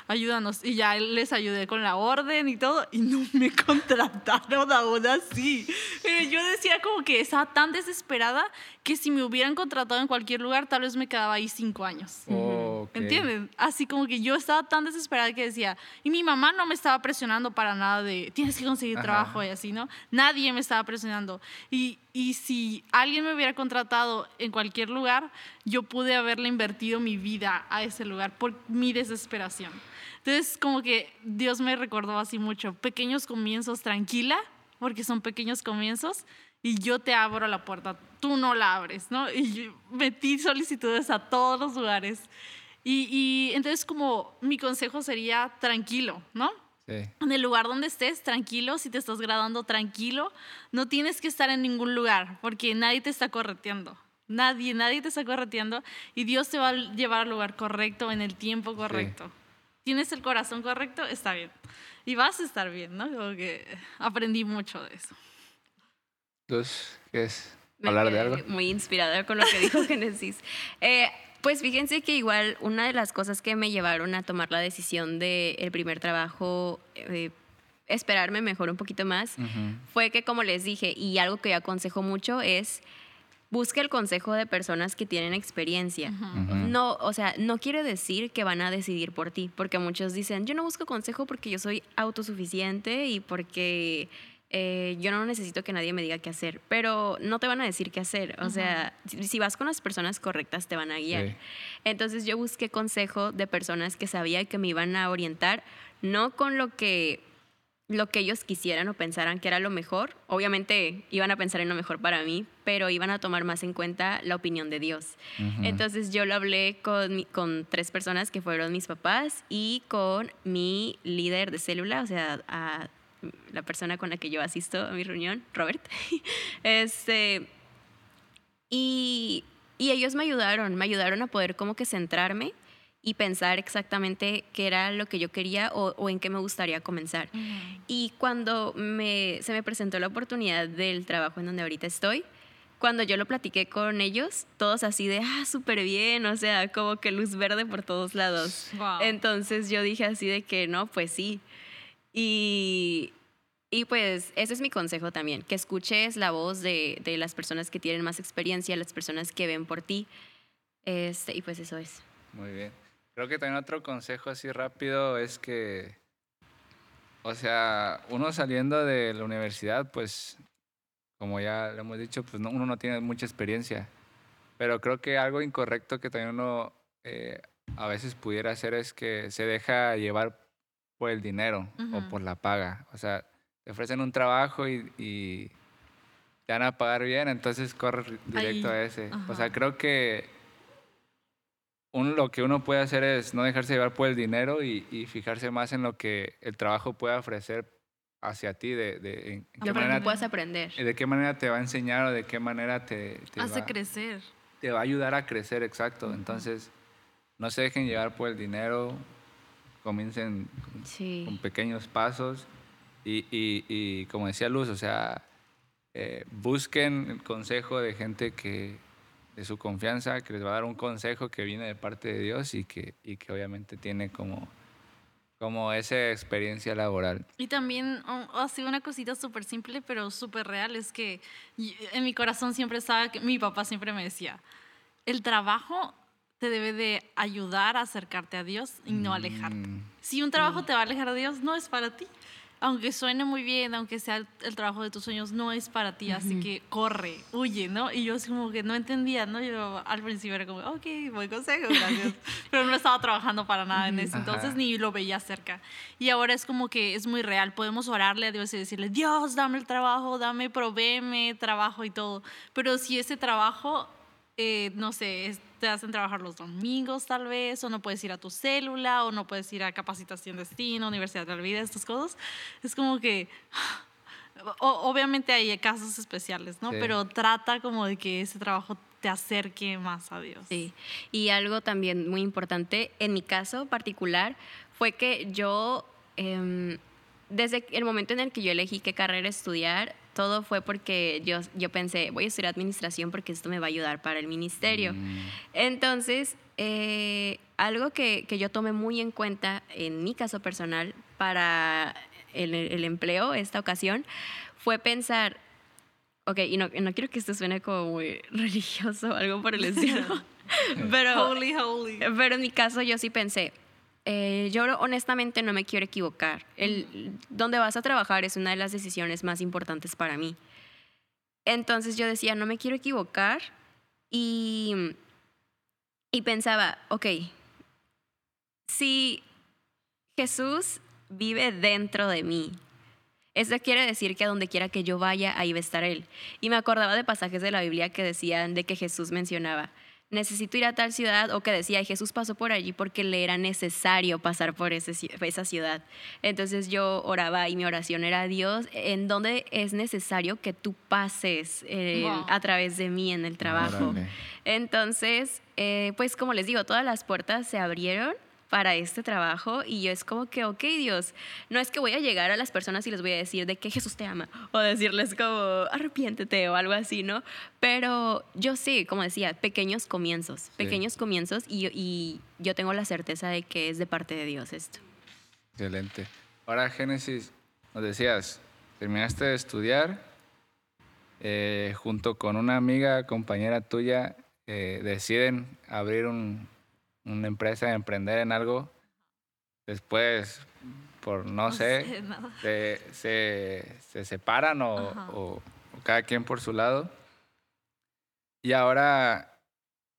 ayúdanos. Y ya les ayudé con la orden y todo y no me [laughs] contrataron aún así. Pero yo decía como que estaba tan desesperada que si me hubieran contratado en cualquier lugar, tal vez me quedaba ahí cinco años. Oh, ok. ¿Entienden? Así como que yo estaba tan desesperada que decía, y mi mamá no me estaba presionando para nada de, tienes que conseguir Ajá. trabajo y así, ¿no? Nadie me estaba presionando. Y, y si alguien me hubiera contratado en cualquier lugar, yo pude haberle invertido mi vida a ese lugar por mi desesperación. Entonces, como que Dios me recordó así mucho, pequeños comienzos, tranquila, porque son pequeños comienzos, y yo te abro la puerta, tú no la abres, ¿no? Y metí solicitudes a todos los lugares. Y, y entonces como mi consejo sería tranquilo, ¿no? Sí. En el lugar donde estés, tranquilo, si te estás graduando, tranquilo. No tienes que estar en ningún lugar porque nadie te está correteando. Nadie, nadie te está correteando y Dios te va a llevar al lugar correcto en el tiempo correcto. Tienes el corazón correcto, está bien. Y vas a estar bien, ¿no? Como que aprendí mucho de eso. Entonces, ¿qué es? Me ¿Hablar de algo? Muy inspirada con lo que dijo [laughs] Génesis. Eh, pues fíjense que igual una de las cosas que me llevaron a tomar la decisión del el primer trabajo, eh, esperarme mejor un poquito más, fue que como les dije, y algo que yo aconsejo mucho es, busque el consejo de personas que tienen experiencia. No, o sea, no quiere decir que van a decidir por ti, porque muchos dicen, yo no busco consejo porque yo soy autosuficiente y porque eh, yo no necesito que nadie me diga qué hacer, pero no te van a decir qué hacer. O sea, si, si vas con las personas correctas, te van a guiar. Sí. Entonces yo busqué consejo de personas que sabía que me iban a orientar, no con lo que lo que ellos quisieran o pensaran que era lo mejor. Obviamente iban a pensar en lo mejor para mí, pero iban a tomar más en cuenta la opinión de Dios. Ujú. Entonces yo lo hablé con, con tres personas que fueron mis papás y con mi líder de célula, o sea, a la persona con la que yo asisto a mi reunión, Robert. [laughs] este, y, y ellos me ayudaron, me ayudaron a poder como que centrarme y pensar exactamente qué era lo que yo quería o, o en qué me gustaría comenzar. Y cuando me, se me presentó la oportunidad del trabajo en donde ahorita estoy, cuando yo lo platiqué con ellos, todos así de, ah, súper bien, o sea, como que luz verde por todos lados. Wow. Entonces yo dije así de que no, pues sí. Y, y pues ese es mi consejo también, que escuches la voz de, de las personas que tienen más experiencia, las personas que ven por ti. Este, y pues eso es. Muy bien. Creo que también otro consejo así rápido es que, o sea, uno saliendo de la universidad, pues, como ya lo hemos dicho, pues no- uno no tiene mucha experiencia. Pero creo que algo incorrecto que también uno eh, a veces pudiera hacer es que se deja llevar por el dinero o por la paga. O sea, te ofrecen un trabajo y, y te van a pagar bien, entonces corre directo Ahí, a ese. O sea, creo que un- lo que uno puede hacer es no dejarse llevar por el dinero y, y fijarse más en lo que el trabajo puede ofrecer hacia ti, de, de en qué manera, tú puedas aprender. de qué manera te va a enseñar o de qué manera te, te Hace va, crecer. te va a ayudar a crecer, exacto. Entonces, no se dejen llevar por el dinero, comiencen con Sí. con pequeños pasos y, y- y como decía Luz, o sea, eh, busquen el consejo de gente que de su confianza, que les va a dar un consejo que viene de parte de Dios y que, y que obviamente tiene como, como esa experiencia laboral. Y también, oh, así una cosita súper simple, pero súper real, es que en mi corazón siempre estaba, que mi papá siempre me decía, el trabajo te debe de ayudar a acercarte a Dios y no alejarte. Mm, Si un trabajo te va a alejar de Dios, no es para ti. Aunque suene muy bien, aunque sea el, el trabajo de tus sueños, no es para ti. Así que corre, huye, ¿no? Y yo así como que no entendía, ¿no? Yo al principio era como, ok, buen consejo, gracias. [laughs] Pero no estaba trabajando para nada en ese Ajá. entonces, ni lo veía cerca. Y ahora es como que es muy real. Podemos orarle a Dios y decirle, Dios, dame el trabajo, dame, provéeme trabajo y todo. Pero si ese trabajo eh, no sé, es- te hacen trabajar los domingos tal vez, o no puedes ir a tu célula, o no puedes ir a capacitación destino, Universidad de la Vida, estas cosas. Es como que, [sighs] o- obviamente hay casos especiales, ¿no? Sí. Pero trata como de que ese trabajo te acerque más a Dios. Sí, y algo también muy importante, en mi caso particular, fue que yo, em, desde el momento en el que yo elegí qué carrera estudiar, todo fue porque yo, yo pensé, voy a estudiar administración porque esto me va a ayudar para el ministerio. mm, Entonces, eh, algo que, que yo tomé muy en cuenta en mi caso personal para el, el empleo, esta ocasión, fue pensar, ok, y no, no quiero que esto suene como muy [laughs] religioso o algo por el [laughs] estilo, pero, Holy, holy. pero en mi caso yo sí pensé, eh, yo honestamente no me quiero equivocar. El, donde vas a trabajar es una de las decisiones más importantes para mí. Entonces yo decía, no me quiero equivocar y, pensaba, ok, si Jesús vive dentro de mí, eso quiere decir que a donde quiera que yo vaya, ahí va a estar Él. Y me acordaba de pasajes de la Biblia que decían de que Jesús mencionaba, necesito ir a tal ciudad, o que decía, "Y Jesús pasó por allí porque le era necesario pasar por ese esa ciudad. Entonces yo oraba y mi oración era, Dios, ¿en dónde es necesario que tú pases eh, Wow. a través de mí en el trabajo? órale. Entonces, eh, pues como les digo, todas las puertas se abrieron para este trabajo y yo es como que, ok Dios, no es que voy a llegar a las personas y les voy a decir de que Jesús te ama o decirles como arrepiéntete o algo así, ¿no? Pero yo sí, como decía, pequeños comienzos, pequeños comienzos y, y yo tengo la certeza de que es de parte de Dios esto. Excelente. Ahora, Génesis, nos decías, terminaste de estudiar, eh, junto con una amiga, compañera tuya, eh, deciden abrir un- una empresa, emprender en algo. Después, por no, sé, [laughs] nada. se, se- se separan o, o- o cada quien por su lado. Y ahora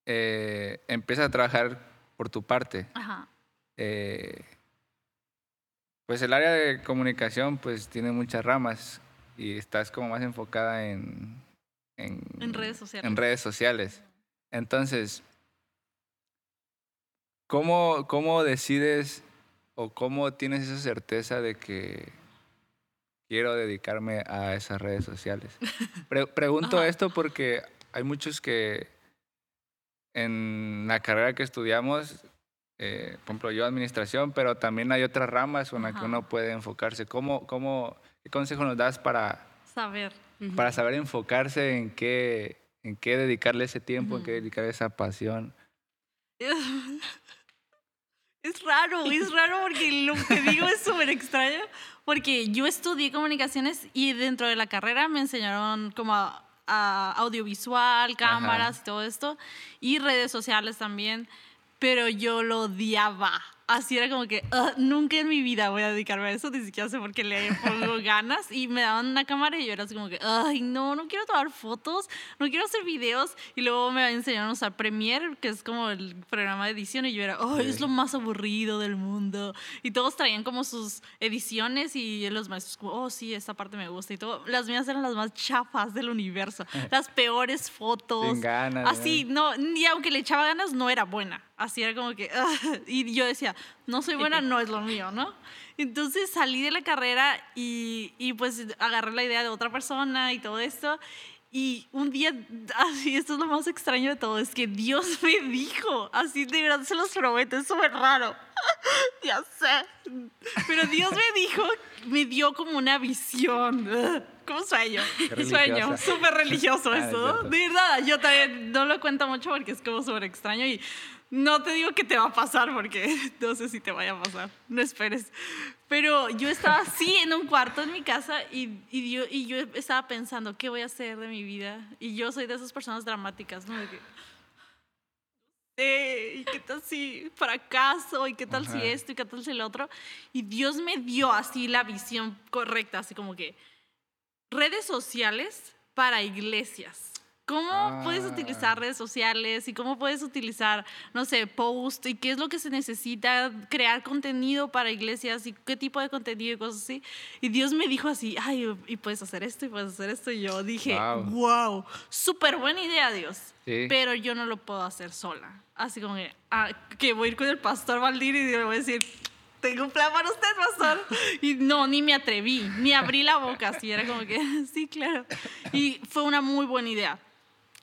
eh, empiezas a trabajar por tu parte Ajá. eh, pues el área de comunicación pues tiene muchas ramas y estás como más enfocada en, en, En redes sociales. en redes sociales. Entonces, ¿cómo, ¿cómo decides o cómo tienes esa certeza de que quiero dedicarme a esas redes sociales? [laughs] Pre- pregunto Ajá. esto porque hay muchos que en la carrera que estudiamos, eh, por ejemplo, yo administración, pero también hay otras ramas con las que uno puede enfocarse. ¿Cómo, cómo, ¿Qué consejo nos das para, Saber. Ujú. para saber enfocarse en qué, en qué dedicarle ese tiempo, en qué dedicarle esa pasión. [laughs] Es raro, [laughs] es raro porque lo que digo es súper extraño, porque yo estudié comunicaciones y dentro de la carrera me enseñaron como a, a audiovisual, cámaras y todo esto, y redes sociales también, pero yo lo odiaba así era como que ah, nunca en mi vida voy a dedicarme a eso, ni siquiera sé por qué le pongo [laughs] ganas. Y me daban una cámara y yo era así como que, ay, no, no quiero tomar fotos, no quiero hacer videos. Y luego me enseñaron a usar Premiere, que es como el programa de edición, y yo era, ay, es lo más aburrido del mundo. Y todos traían como sus ediciones y los maestros, como, oh, sí, esta parte me gusta. Y todo, las mías eran las más chafas del universo, las peores fotos. Sin ganas. Así, no, ni aunque le echaba ganas, no era buena. Así era como que, [laughs] y yo decía, no soy buena, no es lo mío, ¿no? Entonces salí de la carrera y, y pues agarré la idea de otra persona y todo esto. Y un día, [laughs] así, esto es lo más extraño de todo, es que Dios [laughs] me dijo, así de verdad se los prometo, es súper raro, ya sé, pero Dios me dijo, me dio como una visión, como sueño, sueño, súper religioso ah, eso, de verdad, yo también no lo cuento mucho porque es como súper extraño y no te digo que te va a pasar porque [laughs] no sé si te vaya a pasar, no esperes. Pero yo estaba así en un cuarto en mi casa y, y, yo, y yo estaba pensando, ¿qué voy a hacer de mi vida? Y yo soy de esas personas dramáticas, ¿no? De que, eh, ¿y qué tal si fracaso? ¿Y qué tal si esto? ¿Y qué tal si lo otro? Y Dios me dio así la visión correcta, así como que redes sociales para iglesias cómo puedes utilizar ah. redes sociales y cómo puedes utilizar, no sé, post y qué es lo que se necesita, crear contenido para iglesias y qué tipo de contenido y cosas así. Y Dios me dijo así, ay, y puedes hacer esto y puedes hacer esto. Y yo dije, wow, súper buena idea, Dios. Pero yo no lo puedo hacer sola. Así como que, ah, que voy a ir con el pastor Valdir y le voy a decir, tengo un plan para usted, pastor. Y no, ni me atreví, ni abrí la boca, así era como que, [laughs] sí, claro. Y fue una muy buena idea.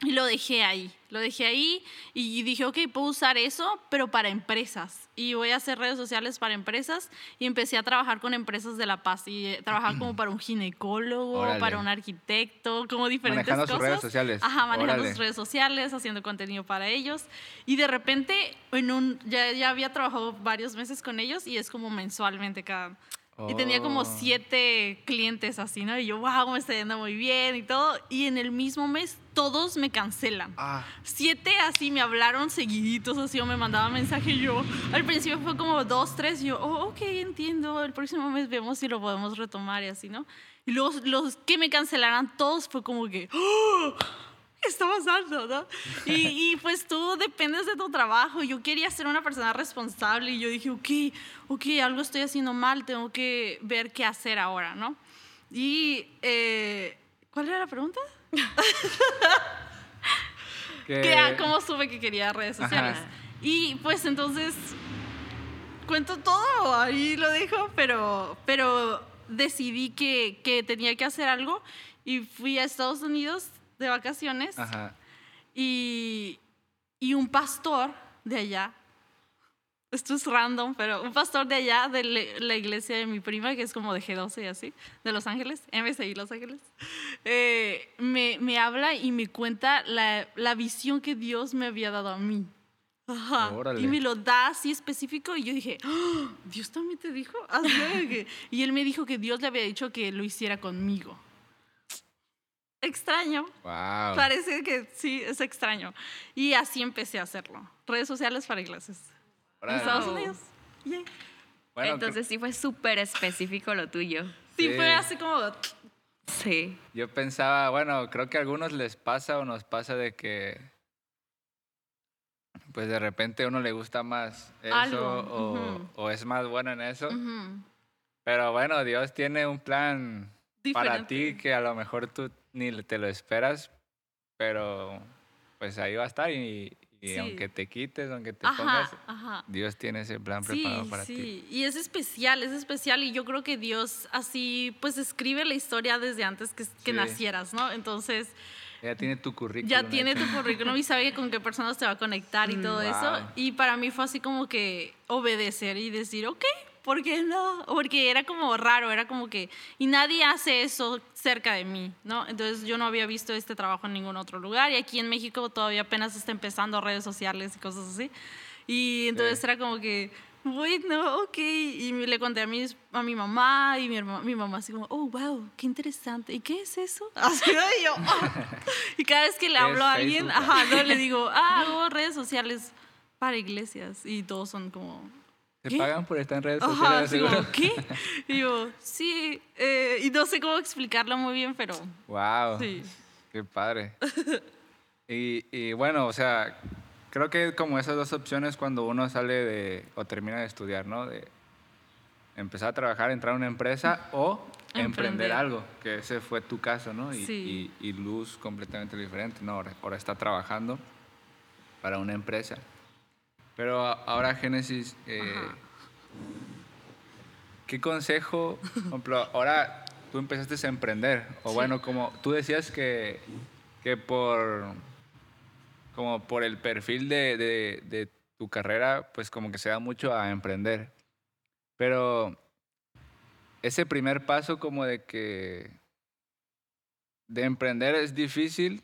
Y lo dejé ahí, lo dejé ahí y dije, ok, puedo usar eso, pero para empresas. Y voy a hacer redes sociales para empresas y empecé a trabajar con empresas de La Paz y eh, trabajar como [clears throat] para un ginecólogo, para un arquitecto, como diferentes manejando cosas. sus redes sociales. Ajá, manejando sus redes sociales, haciendo contenido para ellos. Y de repente, en un, ya, ya había trabajado varios meses con ellos y es como mensualmente cada y tenía como oh. siete clientes así, ¿no? Y yo, wow, me está yendo muy bien y todo. Y en el mismo mes todos me cancelan. Ah. Siete así me hablaron seguiditos, así o me mandaban mensaje. Y yo, al principio fue como dos, tres. Y yo, oh, ok, entiendo. El próximo mes vemos si lo podemos retomar y así, ¿no? Y luego los que me cancelaran todos fue como que, ¡Oh! [laughs] está pasando, no? Y, y, pues tú dependes de tu trabajo. Yo quería ser una persona responsable y yo dije, ok, ok, algo estoy haciendo mal, tengo que ver qué hacer ahora, ¿no? Y, eh, ¿cuál era la pregunta? [laughs] que, ah, ¿Cómo supe que quería redes sociales? Y pues entonces, cuento todo, ahí lo dejo, pero, pero decidí que, que tenía que hacer algo y fui a Estados Unidos de vacaciones Y, y un pastor de allá, esto es random, pero un pastor de allá, de la iglesia de mi prima, que es como de G12 y así, de Los Ángeles, MSI Los Ángeles, eh, me, me, habla y me cuenta la, la, visión que Dios me había dado a mí. Y me lo da así específico y yo dije, ¡Ah! Dios también te dijo. [laughs] y él me dijo que Dios le había dicho que lo hiciera conmigo extraño. Wow. Parece que sí, es extraño. Y así empecé a hacerlo. Redes sociales para iglesias. En Estados Unidos. Entonces sí fue súper específico lo tuyo. Sí, fue así como... Sí. Yo pensaba, bueno, creo que a algunos les pasa o nos pasa de que pues de repente a uno le gusta más eso o, es más bueno en eso. Pero bueno, Dios tiene un plan para ti que a lo mejor tú ni te lo esperas, pero pues ahí va a estar y, aunque te quites, aunque te pongas, Dios tiene ese plan preparado para ti. Sí, y es especial, es especial y yo creo que Dios así pues escribe la historia desde antes que, que nacieras, ¿no? Entonces... Ya tiene tu currículum. Ya tiene tu [laughs] currículum y sabe con qué personas te va a conectar y mm, todo eso. Y para mí fue así como que obedecer y decir, ok, ¿por qué no? Porque era como raro, era como que, y nadie hace eso cerca de mí, ¿no? Entonces yo no había visto este trabajo en ningún otro lugar y aquí en México todavía apenas está empezando redes sociales y cosas así. Y entonces era como que, bueno, ok. Y le conté a mi, a mi mamá y mi, mi mamá así como, oh, wow, qué interesante. ¿Y qué es eso? [laughs] Así y yo, ah". [laughs] Y cada vez que le hablo a alguien, ajá, no, le [laughs] digo, ah, hago redes sociales para iglesias. Y todos son como, ¿Te pagan por estar en redes sociales? Ajá, ¿Qué? [laughs] Y yo, sí. Eh, y no sé cómo explicarlo muy bien, pero. ¡Wow! Sí. ¡Qué padre! y, y, bueno, o sea, creo que como esas dos opciones cuando uno sale de. o termina de estudiar, ¿no? De empezar a trabajar, entrar a una empresa o emprender, algo, que ese fue tu caso, ¿no? Y, sí. y, y Luz completamente diferente, ¿no? Ahora, ahora está trabajando para una empresa. Pero ahora Génesis, eh, ¿qué consejo, por ejemplo, ahora tú empezaste a emprender? O bueno, como tú decías que, que por, como por el perfil de, de, de tu carrera, pues como que se da mucho a emprender. Pero ese primer paso como de que de emprender es difícil.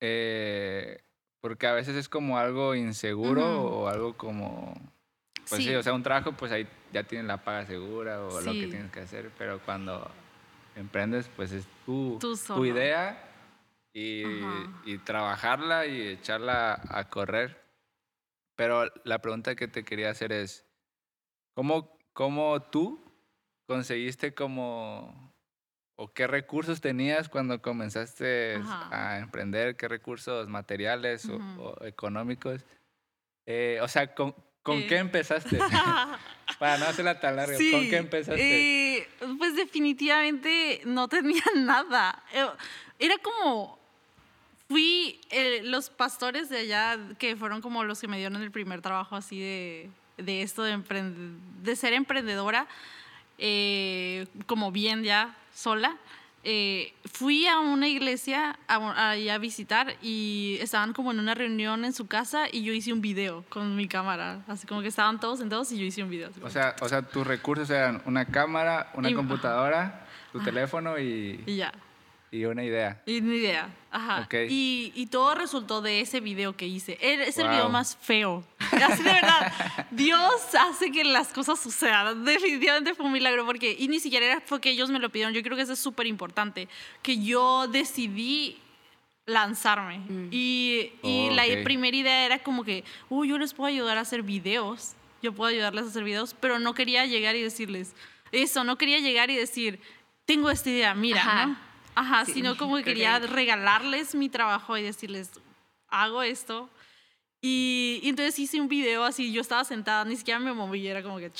Eh, porque a veces es como algo inseguro o algo como... Pues sí. o sea, un trabajo, pues ahí ya tienes la paga segura o lo que tienes que hacer, pero cuando emprendes, pues es tu, tu idea y, y, trabajarla y echarla a correr. Pero la pregunta que te quería hacer es, ¿cómo, cómo tú conseguiste como ¿O qué recursos tenías cuando comenzaste a emprender? ¿Qué recursos materiales o, económicos? Eh, o sea, ¿con, con qué empezaste? [laughs] [laughs] Para no hacerla tan larga, ¿con qué empezaste? Eh, pues definitivamente no [laughs] tenía nada. Eh, era como, fui, los pastores de allá, que fueron como los que me dieron el primer trabajo así de, de esto de, de ser emprendedora, como bien ya sola. Eh, fui a una iglesia a, a, visitar y estaban como en una reunión en su casa y yo hice un video con mi cámara. Así como que estaban todos sentados y yo hice un video. O sea, o sea tus recursos eran una cámara, una computadora, tu teléfono y... Y ya. Y una idea. Y una idea, ajá. Y, y, todo resultó de ese video que hice. Es el video más feo. [laughs] Así de verdad, Dios hace que las cosas sucedan. Definitivamente fue un milagro porque, y ni siquiera era porque ellos me lo pidieron, yo creo que eso es súper importante, que yo decidí lanzarme. Mm. Y, y la primera idea era como que, uy, yo les puedo ayudar a hacer videos, yo puedo ayudarles a hacer videos, pero no quería llegar y decirles eso, no quería llegar y decir, tengo esta idea, mira, ¿no? Ajá, sino [laughs] como que quería regalarles mi trabajo y decirles, hago esto. Y, entonces hice un video así, yo estaba sentada, ni siquiera me moví, era como que...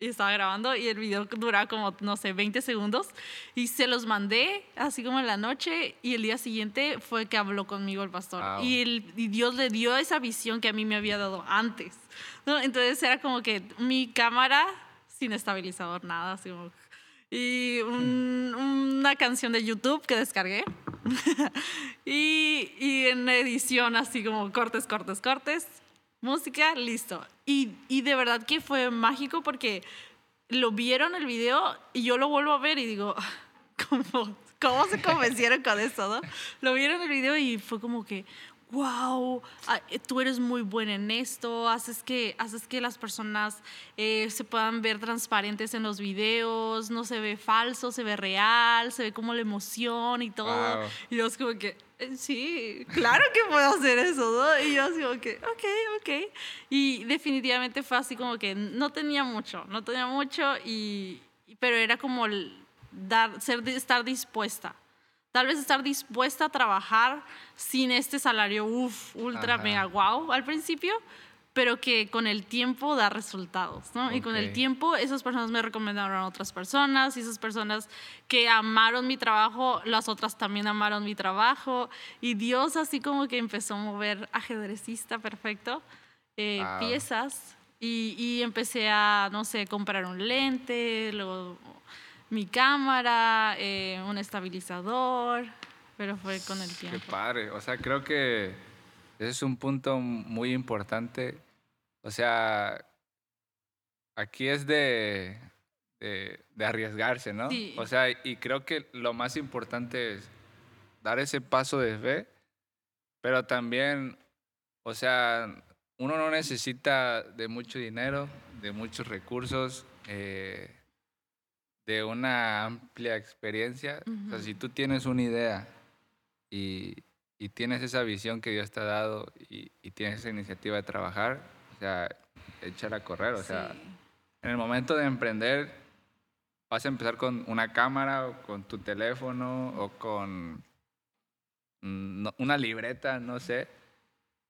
y estaba grabando y el video duraba como, no sé, 20 segundos. Y se los mandé así como en la noche y el día siguiente fue que habló conmigo el pastor. Y, el, y Dios le dio esa visión que a mí me había dado antes. ¿no? Entonces era como que mi cámara sin estabilizador, nada, así como y una canción de YouTube que descargué. [laughs] y, en edición así como cortes, cortes, cortes, música, listo. Y, y de verdad que fue mágico porque lo vieron el video y yo lo vuelvo a ver y digo, [laughs] ¿cómo, cómo se convencieron con eso? ¿no? Lo vieron el video y fue como que, wow, ah, eh, tú eres muy buena en esto, haces que, haces que las personas eh, se puedan ver transparentes en los videos, no se ve falso, se ve real, se ve como la emoción y todo. Y yo es como que, eh, sí, claro que puedo hacer eso, ¿no? Y yo así como que, ok, ok. Y definitivamente fue así como que no tenía mucho, no tenía mucho, y, pero era como dar, ser, estar dispuesta Tal vez estar dispuesta a trabajar sin este salario, uff, ultra mega wow al principio, pero que con el tiempo da resultados, ¿no? Y con el tiempo esas personas me recomendaron a otras personas y esas personas que amaron mi trabajo, las otras también amaron mi trabajo y Dios así como que empezó a mover ajedrecista perfecto, eh, piezas y, y, empecé a, no sé, comprar un lente, luego mi cámara, eh, un estabilizador, pero fue con el tiempo. Qué padre, o sea, creo que ese es un punto muy importante. O sea, aquí es de, de, de arriesgarse, ¿no? Sí. O sea, y creo que lo más importante es dar ese paso de fe, pero también, o sea, uno no necesita de mucho dinero, de muchos recursos, eh, de una amplia experiencia. O sea, si tú tienes una idea y, y tienes esa visión que Dios te ha dado y, y tienes esa iniciativa de trabajar, o sea, échala a correr. O sea, en el momento de emprender, vas a empezar con una cámara o con tu teléfono o con mm, una libreta, no sé.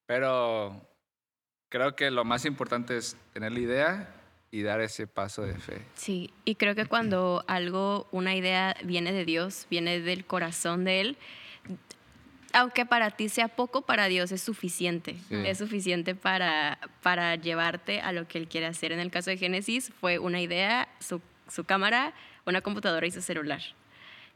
Pero creo que lo más importante es tener la idea y dar ese paso de fe. Sí, y creo que cuando algo, una idea viene de Dios, viene del corazón de Él, aunque para ti sea poco, para Dios es suficiente. Sí. Es suficiente para, para llevarte a lo que Él quiere hacer. En el caso de Génesis fue una idea, su, su cámara, una computadora y su celular.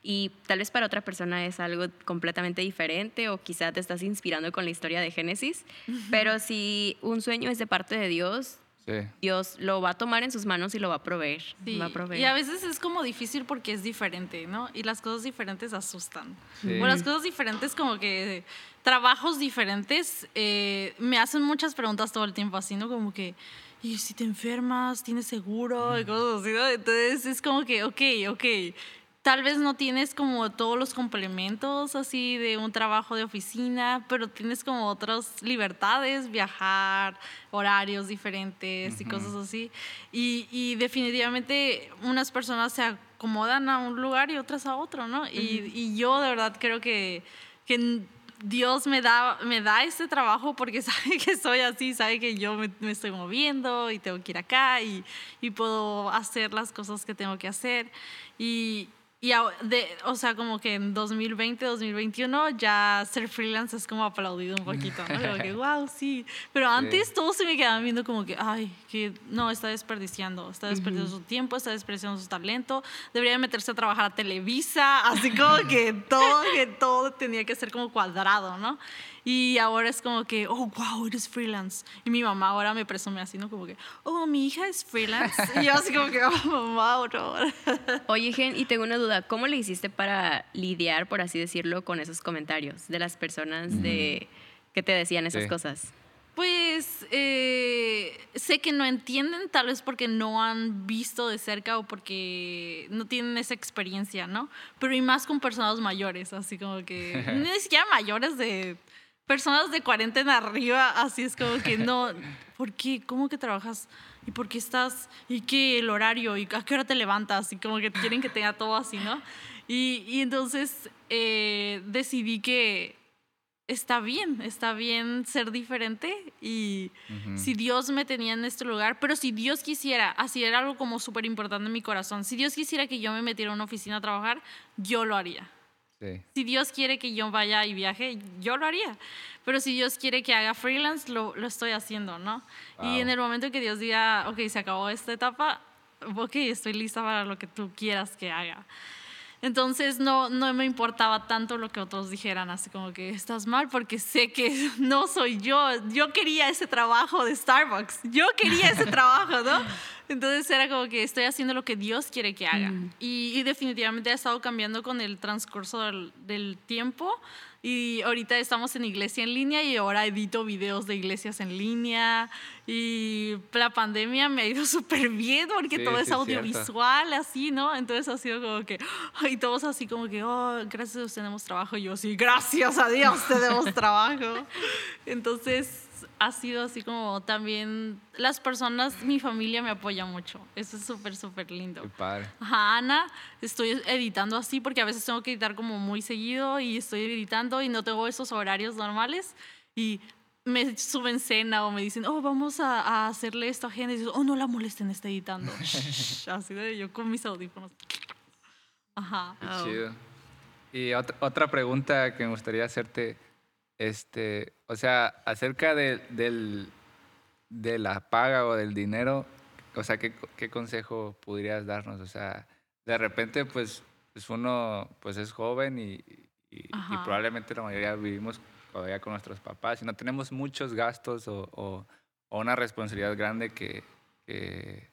Y tal vez para otra persona es algo completamente diferente o quizá te estás inspirando con la historia de Génesis, [laughs] pero si un sueño es de parte de Dios, Sí. Dios lo va a tomar en sus manos y lo va a proveer. Sí, Va a proveer. Y a veces es como difícil porque es diferente, ¿no? Y las cosas diferentes asustan. Sí. O las cosas diferentes como que trabajos diferentes eh, me hacen muchas preguntas todo el tiempo así, ¿no? Como que, ¿y si te enfermas? ¿Tienes seguro? Y cosas así, ¿no? Entonces es como que, ok, ok. Tal vez no tienes como todos los complementos así de un trabajo de oficina, pero tienes como otras libertades, viajar, horarios diferentes y Ujú. cosas así. Y, y definitivamente unas personas se acomodan a un lugar y otras a otro, ¿no? y, y yo de verdad creo que, que Dios me da, me da este trabajo porque [laughs] sabe que soy así, sabe que yo me, me estoy moviendo y tengo que ir acá y, y puedo hacer las cosas que tengo que hacer. Y, y de, o sea, como que en 2020, 2021 ya ser freelance es como aplaudido un poquito, ¿no? Como que, [laughs] wow, sí. Pero antes todos se me quedaban viendo como que, ay, que no, está desperdiciando, está desperdiciando su tiempo, está desperdiciando su talento, debería meterse a trabajar a Televisa, así como que todo, que todo tenía que ser como cuadrado, ¿no? Y ahora es como que, oh, wow, eres freelance. Y mi mamá ahora me presume así, ¿no? Como que, oh, mi hija es freelance. Y yo así como que, oh, mamá, no. Oye, Gen, y tengo una duda. ¿Cómo le hiciste para lidiar, por así decirlo, con esos comentarios de las personas de, que te decían esas Sí. cosas? Pues eh, sé que no entienden, tal vez porque no han visto de cerca o porque no tienen esa experiencia, ¿no? Pero y más con personas mayores, así como que, [laughs] ni siquiera mayores de personas de 40 en arriba, así es como que no, ¿por qué? ¿Cómo que trabajas? ¿Y por qué estás? ¿Y qué el horario? ¿Y a qué hora te levantas? Y como que quieren que tenga todo así, ¿no? Y, y entonces eh, decidí que está bien, está bien ser diferente y si Dios me tenía en este lugar, pero si Dios quisiera, así era algo como súper importante en mi corazón, si Dios quisiera que yo me metiera a una oficina a trabajar, yo lo haría. Sí. Si Dios quiere que yo vaya y viaje, yo lo haría. Pero si Dios quiere que haga freelance, lo, lo estoy haciendo, ¿no? Y en el momento que Dios diga, ok, se acabó esta etapa, ok, estoy lista para lo que tú quieras que haga. Entonces no, no me importaba tanto lo que otros dijeran, así como que estás mal porque sé que [laughs] no soy yo. Yo quería ese trabajo de Starbucks. Yo quería ese [laughs] trabajo, ¿no? Entonces era como que estoy haciendo lo que Dios quiere que haga. Mm. Y, y definitivamente ha estado cambiando con el transcurso del, del tiempo. Y ahorita estamos en iglesia en línea y ahora edito videos de iglesias en línea. Y la pandemia me ha ido [laughs] súper bien porque Sí, todo sí, es es cierto. audiovisual, así, ¿no? Entonces ha sido como que, y todos así como que, oh, gracias a Dios tenemos trabajo. Y yo, sí, gracias a Dios tenemos [laughs] trabajo. Entonces ha sido así como también las personas, mi familia me apoya mucho. Eso es súper, súper lindo. Qué padre. Ajá, Ana, estoy editando así porque a veces tengo que editar como muy seguido y estoy editando y no tengo esos horarios normales y me suben cena o me dicen, oh, vamos a, a hacerle esto a gente y digo, oh, no la molesten, está editando. [laughs] [laughs] así de yo con mis audífonos. Ajá. Qué Oh. chido. Y otra, otra pregunta que me gustaría hacerte, este, o sea, acerca de, del, de la paga o del dinero, o sea, ¿qué, qué consejo podrías darnos? O sea, de repente, pues, pues uno pues es joven y, y- probablemente la mayoría vivimos todavía con nuestros papás y no tenemos muchos gastos o, o- o una responsabilidad grande que, que,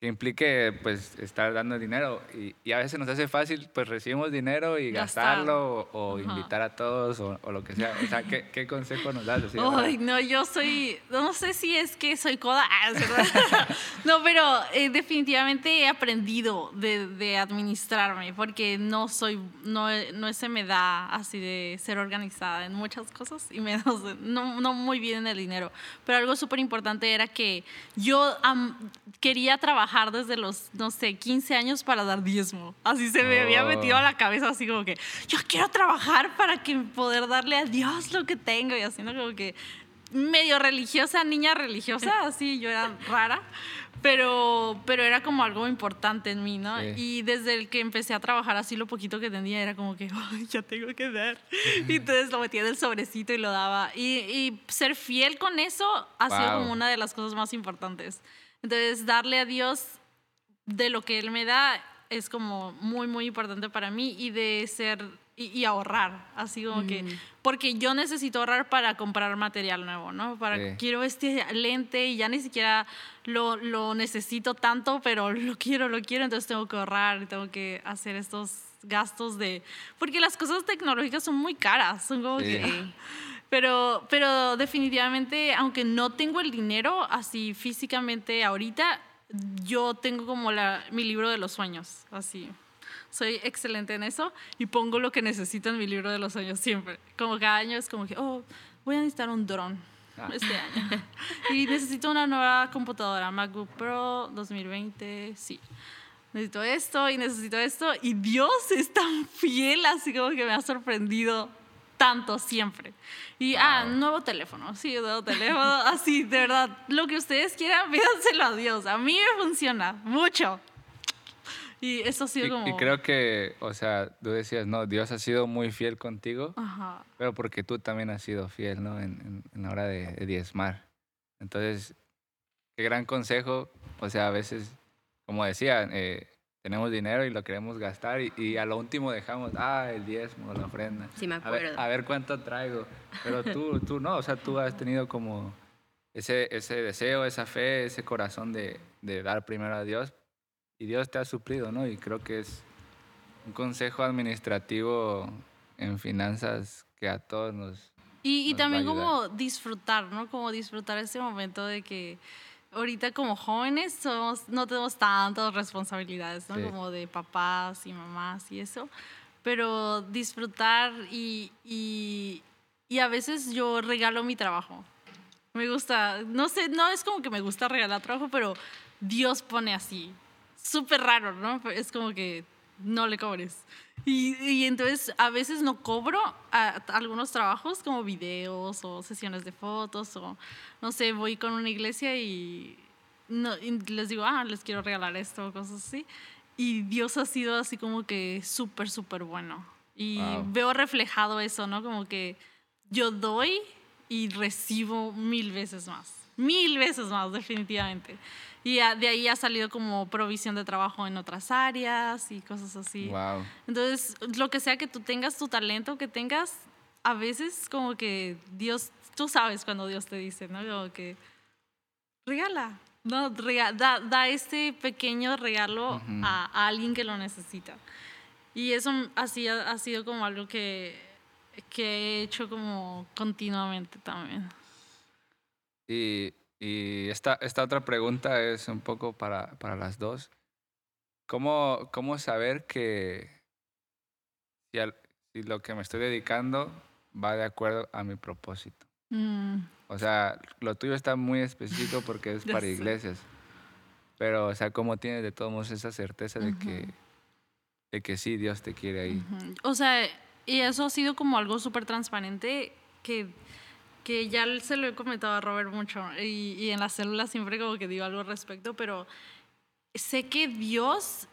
que implique pues estar dando dinero y, y, a veces nos hace fácil pues recibimos dinero y gastarlo o, invitar a todos o, lo que sea. O sea, ¿qué, qué consejo nos das? Ay, no, yo soy, no sé si es que soy coda, [laughs] ah, [laughs] no, pero eh, definitivamente he aprendido de, de, administrarme porque no soy, no, no se me da así de ser organizada en muchas cosas y me [laughs] no, no muy bien en el dinero. Pero algo súper importante era que yo quería trabajar desde los, no sé, 15 años para dar diezmo. Así se me había metido a la cabeza, así como que yo quiero trabajar para que poder darle a Dios lo que tengo y haciendo como que medio religiosa, niña religiosa, [laughs] así yo era rara, pero, pero era como algo importante en mí, ¿no? Y desde el que empecé a trabajar así, lo poquito que tenía era como que, [laughs] Ay, ya tengo que dar. [laughs] Y entonces lo metía en el sobrecito y lo daba. Y, y ser fiel con eso ha sido como una de las cosas más importantes. Entonces, darle a Dios de lo que Él me da es como muy, muy importante para mí y de ser y, ahorrar, así como que, mm. porque yo necesito ahorrar para comprar material nuevo, ¿no? Para, quiero este lente y ya ni siquiera lo, lo necesito tanto, pero lo quiero, lo quiero, entonces tengo que ahorrar, tengo que hacer estos gastos de, porque las cosas tecnológicas son muy caras, son como que... Pero, pero definitivamente, aunque no tengo el dinero así físicamente ahorita, yo tengo como la, mi libro de los sueños, así. Soy excelente en eso y pongo lo que necesito en mi libro de los sueños siempre. Como cada año es como que, oh, voy a necesitar un dron ah. este año. [laughs] y necesito una nueva computadora, MacBook Pro 2020, sí. Necesito esto y necesito esto. Y Dios es tan fiel, así como que me ha sorprendido tanto siempre. Y, ah, nuevo teléfono, sí, nuevo teléfono, [laughs] así, de verdad, lo que ustedes quieran, pídanselo a Dios. A mí me funciona mucho. Y eso ha sido como... Y creo que, o sea, tú decías, no, Dios ha sido muy fiel contigo, Ajá. pero porque tú también has sido fiel, ¿no? En, en, la hora de, diezmar. Entonces, qué gran consejo. O sea, a veces, como decía, eh, tenemos dinero y lo queremos gastar y, a lo último dejamos, ah, el diezmo, la ofrenda. Sí, me acuerdo. A ver, cuánto traigo. Pero tú, [laughs] tú no, o sea, tú has tenido como ese, ese deseo, esa fe, ese corazón de, de dar primero a Dios y Dios te ha suplido, ¿no? Y creo que es un consejo administrativo en finanzas que a todos nos... Y, y también como disfrutar, ¿no? Como disfrutar ese momento de que ahorita como jóvenes somos, no tenemos tantas responsabilidades, ¿no? Como de papás y mamás y eso. Pero disfrutar y, y, y, a veces yo regalo mi trabajo. Me gusta, no sé, no es como que me gusta regalar trabajo, pero Dios pone así. Súper raro, ¿no? Es como que no le cobres. Y, y, entonces a veces no cobro a, algunos trabajos como videos o sesiones de fotos o no sé, voy con una iglesia y, no, les digo, ah, les quiero regalar esto o cosas así. Y Dios ha sido así como que súper, súper bueno. Y veo reflejado eso, ¿no? Como que yo doy y recibo mil veces más. Mil veces más, definitivamente. Y de ahí ha salido como provisión de trabajo en otras áreas y cosas así. Wow. Entonces, lo que sea que tú tengas, tu talento que tengas, a veces como que Dios, tú sabes cuando Dios te dice, ¿no? Como que regala, no, da, da, este pequeño regalo a, alguien que lo necesita. Y eso así ha, ha sido como algo que, que he hecho como continuamente también. Y y esta, esta otra pregunta es un poco para, para las dos. ¿Cómo, ¿Cómo saber que si, si, lo que me estoy dedicando va de acuerdo a mi propósito? Mm. O sea, lo tuyo está muy específico porque es [laughs] para iglesias. Pero, o sea, ¿cómo tienes de todos modos esa certeza de, que, de que sí, Dios te quiere ahí? O sea, y eso ha sido como algo súper transparente que que ya se lo he comentado a Robert mucho y, y, en las células siempre como que digo algo al respecto, pero sé que Dios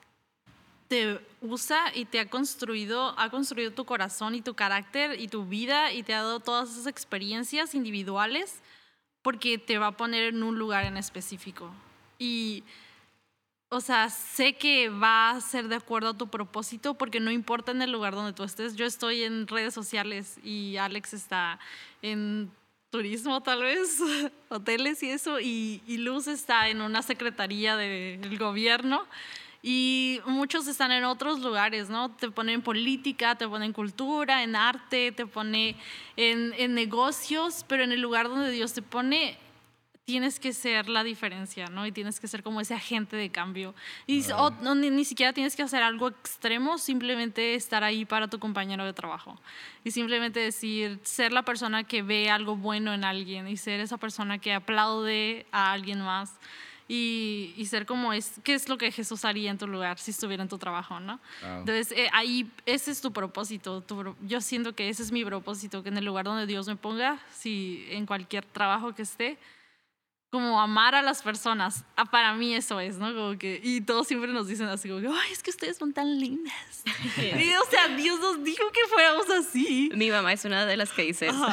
te usa y te ha construido, ha construido tu corazón y tu carácter y tu vida y te ha dado todas esas experiencias individuales porque te va a poner en un lugar en específico. Y, o sea, sé que va a ser de acuerdo a tu propósito porque no importa en el lugar donde tú estés. Yo estoy en redes sociales y Alex está en turismo tal vez, [laughs] hoteles y eso, y, Luz está en una secretaría del gobierno y muchos están en otros lugares, ¿no? Te ponen en política, te ponen en cultura, en arte, te pone en, en negocios, pero en el lugar donde Dios te pone tienes que ser la diferencia, ¿no? Y tienes que ser como ese agente de cambio. Y no, ni, ni, siquiera tienes que hacer algo extremo, simplemente estar ahí para tu compañero de trabajo. Y simplemente decir, ser la persona que ve algo bueno en alguien y ser esa persona que aplaude a alguien más. Y, y, ser como es, qué es lo que Jesús haría en tu lugar si estuviera en tu trabajo, ¿no? Entonces, eh, ahí, ese es tu propósito. Tu, yo siento que ese es mi propósito, que en el lugar donde Dios me ponga, si en cualquier trabajo que esté, como amar a las personas. Ah, para mí eso es, ¿no? Como que, y todos siempre nos dicen así, como que, ay, es que ustedes son tan lindas. [laughs] y, o sea, Dios nos dijo que fuéramos así. Mi mamá es una de las que dice eso.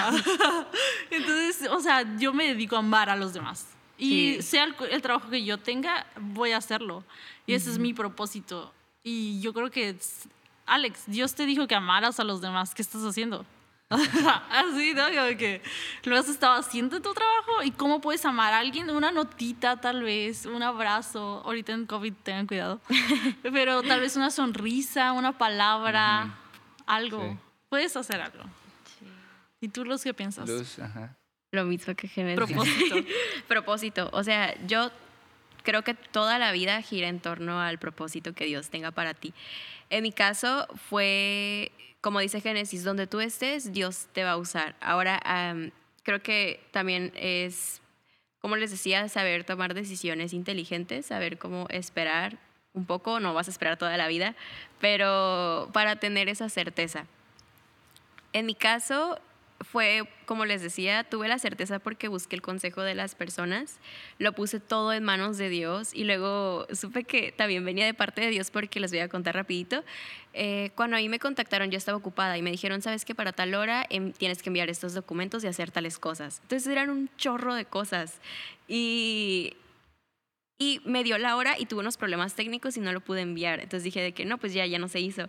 [laughs] Entonces, o sea, yo me dedico a amar a los demás. Y sea el, trabajo que yo tenga, voy a hacerlo. Y ese es mi propósito. Y yo creo que, Alex, Dios te dijo que amaras a los demás. ¿Qué estás haciendo? [laughs] Así, ¿no? Como que lo has estado haciendo en tu trabajo y cómo puedes amar a alguien, una notita tal vez, un abrazo, ahorita en COVID tengan cuidado, [laughs] pero tal vez una sonrisa, una palabra, algo. Puedes hacer algo. ¿Y tú los que piensas? Lo mismo que Genesis. Propósito. [laughs] propósito. O sea, yo creo que toda la vida gira en torno al propósito que Dios tenga para ti. En mi caso fue como dice Génesis, donde tú estés, Dios te va a usar. Ahora, creo que también es, como les decía, saber tomar decisiones inteligentes, saber cómo esperar un poco, no vas a esperar toda la vida, pero para tener esa certeza. En mi caso, fue, como les decía, tuve la certeza porque busqué el consejo de las personas, lo puse todo en manos de Dios y luego supe que también venía de parte de Dios porque les voy a contar rapidito. Eh, cuando a mí me contactaron yo estaba ocupada y me dijeron, sabes que para tal hora em, tienes que enviar estos documentos y hacer tales cosas. Entonces eran un chorro de cosas y y me dio la hora y tuve unos problemas técnicos y no lo pude enviar. Entonces dije de que no, pues ya, ya no se hizo.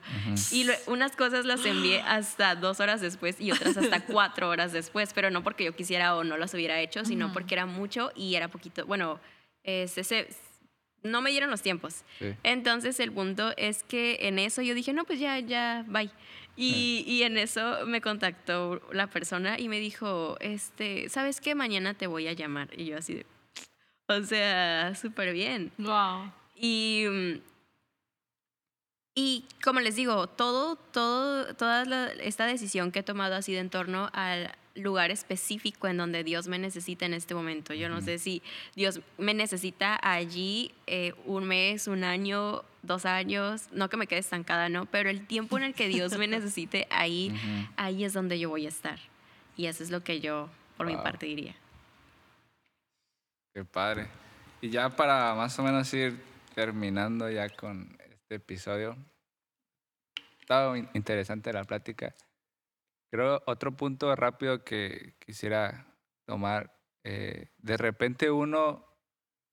Y unas cosas las envié hasta dos horas después y otras hasta [laughs] cuatro horas después, pero no porque yo quisiera o no las hubiera hecho, sino porque era mucho y era poquito, bueno, ese, no me dieron los tiempos. Entonces el punto es que en eso yo dije, no, pues ya, ya, bye. Y, y, en eso me contactó la persona y me dijo, este, ¿sabes qué? Mañana te voy a llamar. Y yo así de, o sea, súper bien. Wow. Y, y como les digo, todo, todo, toda esta decisión que he tomado ha sido en torno al lugar específico en donde Dios me necesita en este momento. Yo no sé si Dios me necesita allí eh, un mes, un año, dos años, no que me quede estancada, ¿no? Pero el tiempo en el que Dios me [laughs] necesite, ahí, ahí es donde yo voy a estar. Y eso es lo que yo, por mi parte, diría. Qué padre. Y ya para más o menos ir terminando ya con este episodio, estaba interesante la plática. Creo otro punto rápido que quisiera tomar, eh, de repente uno,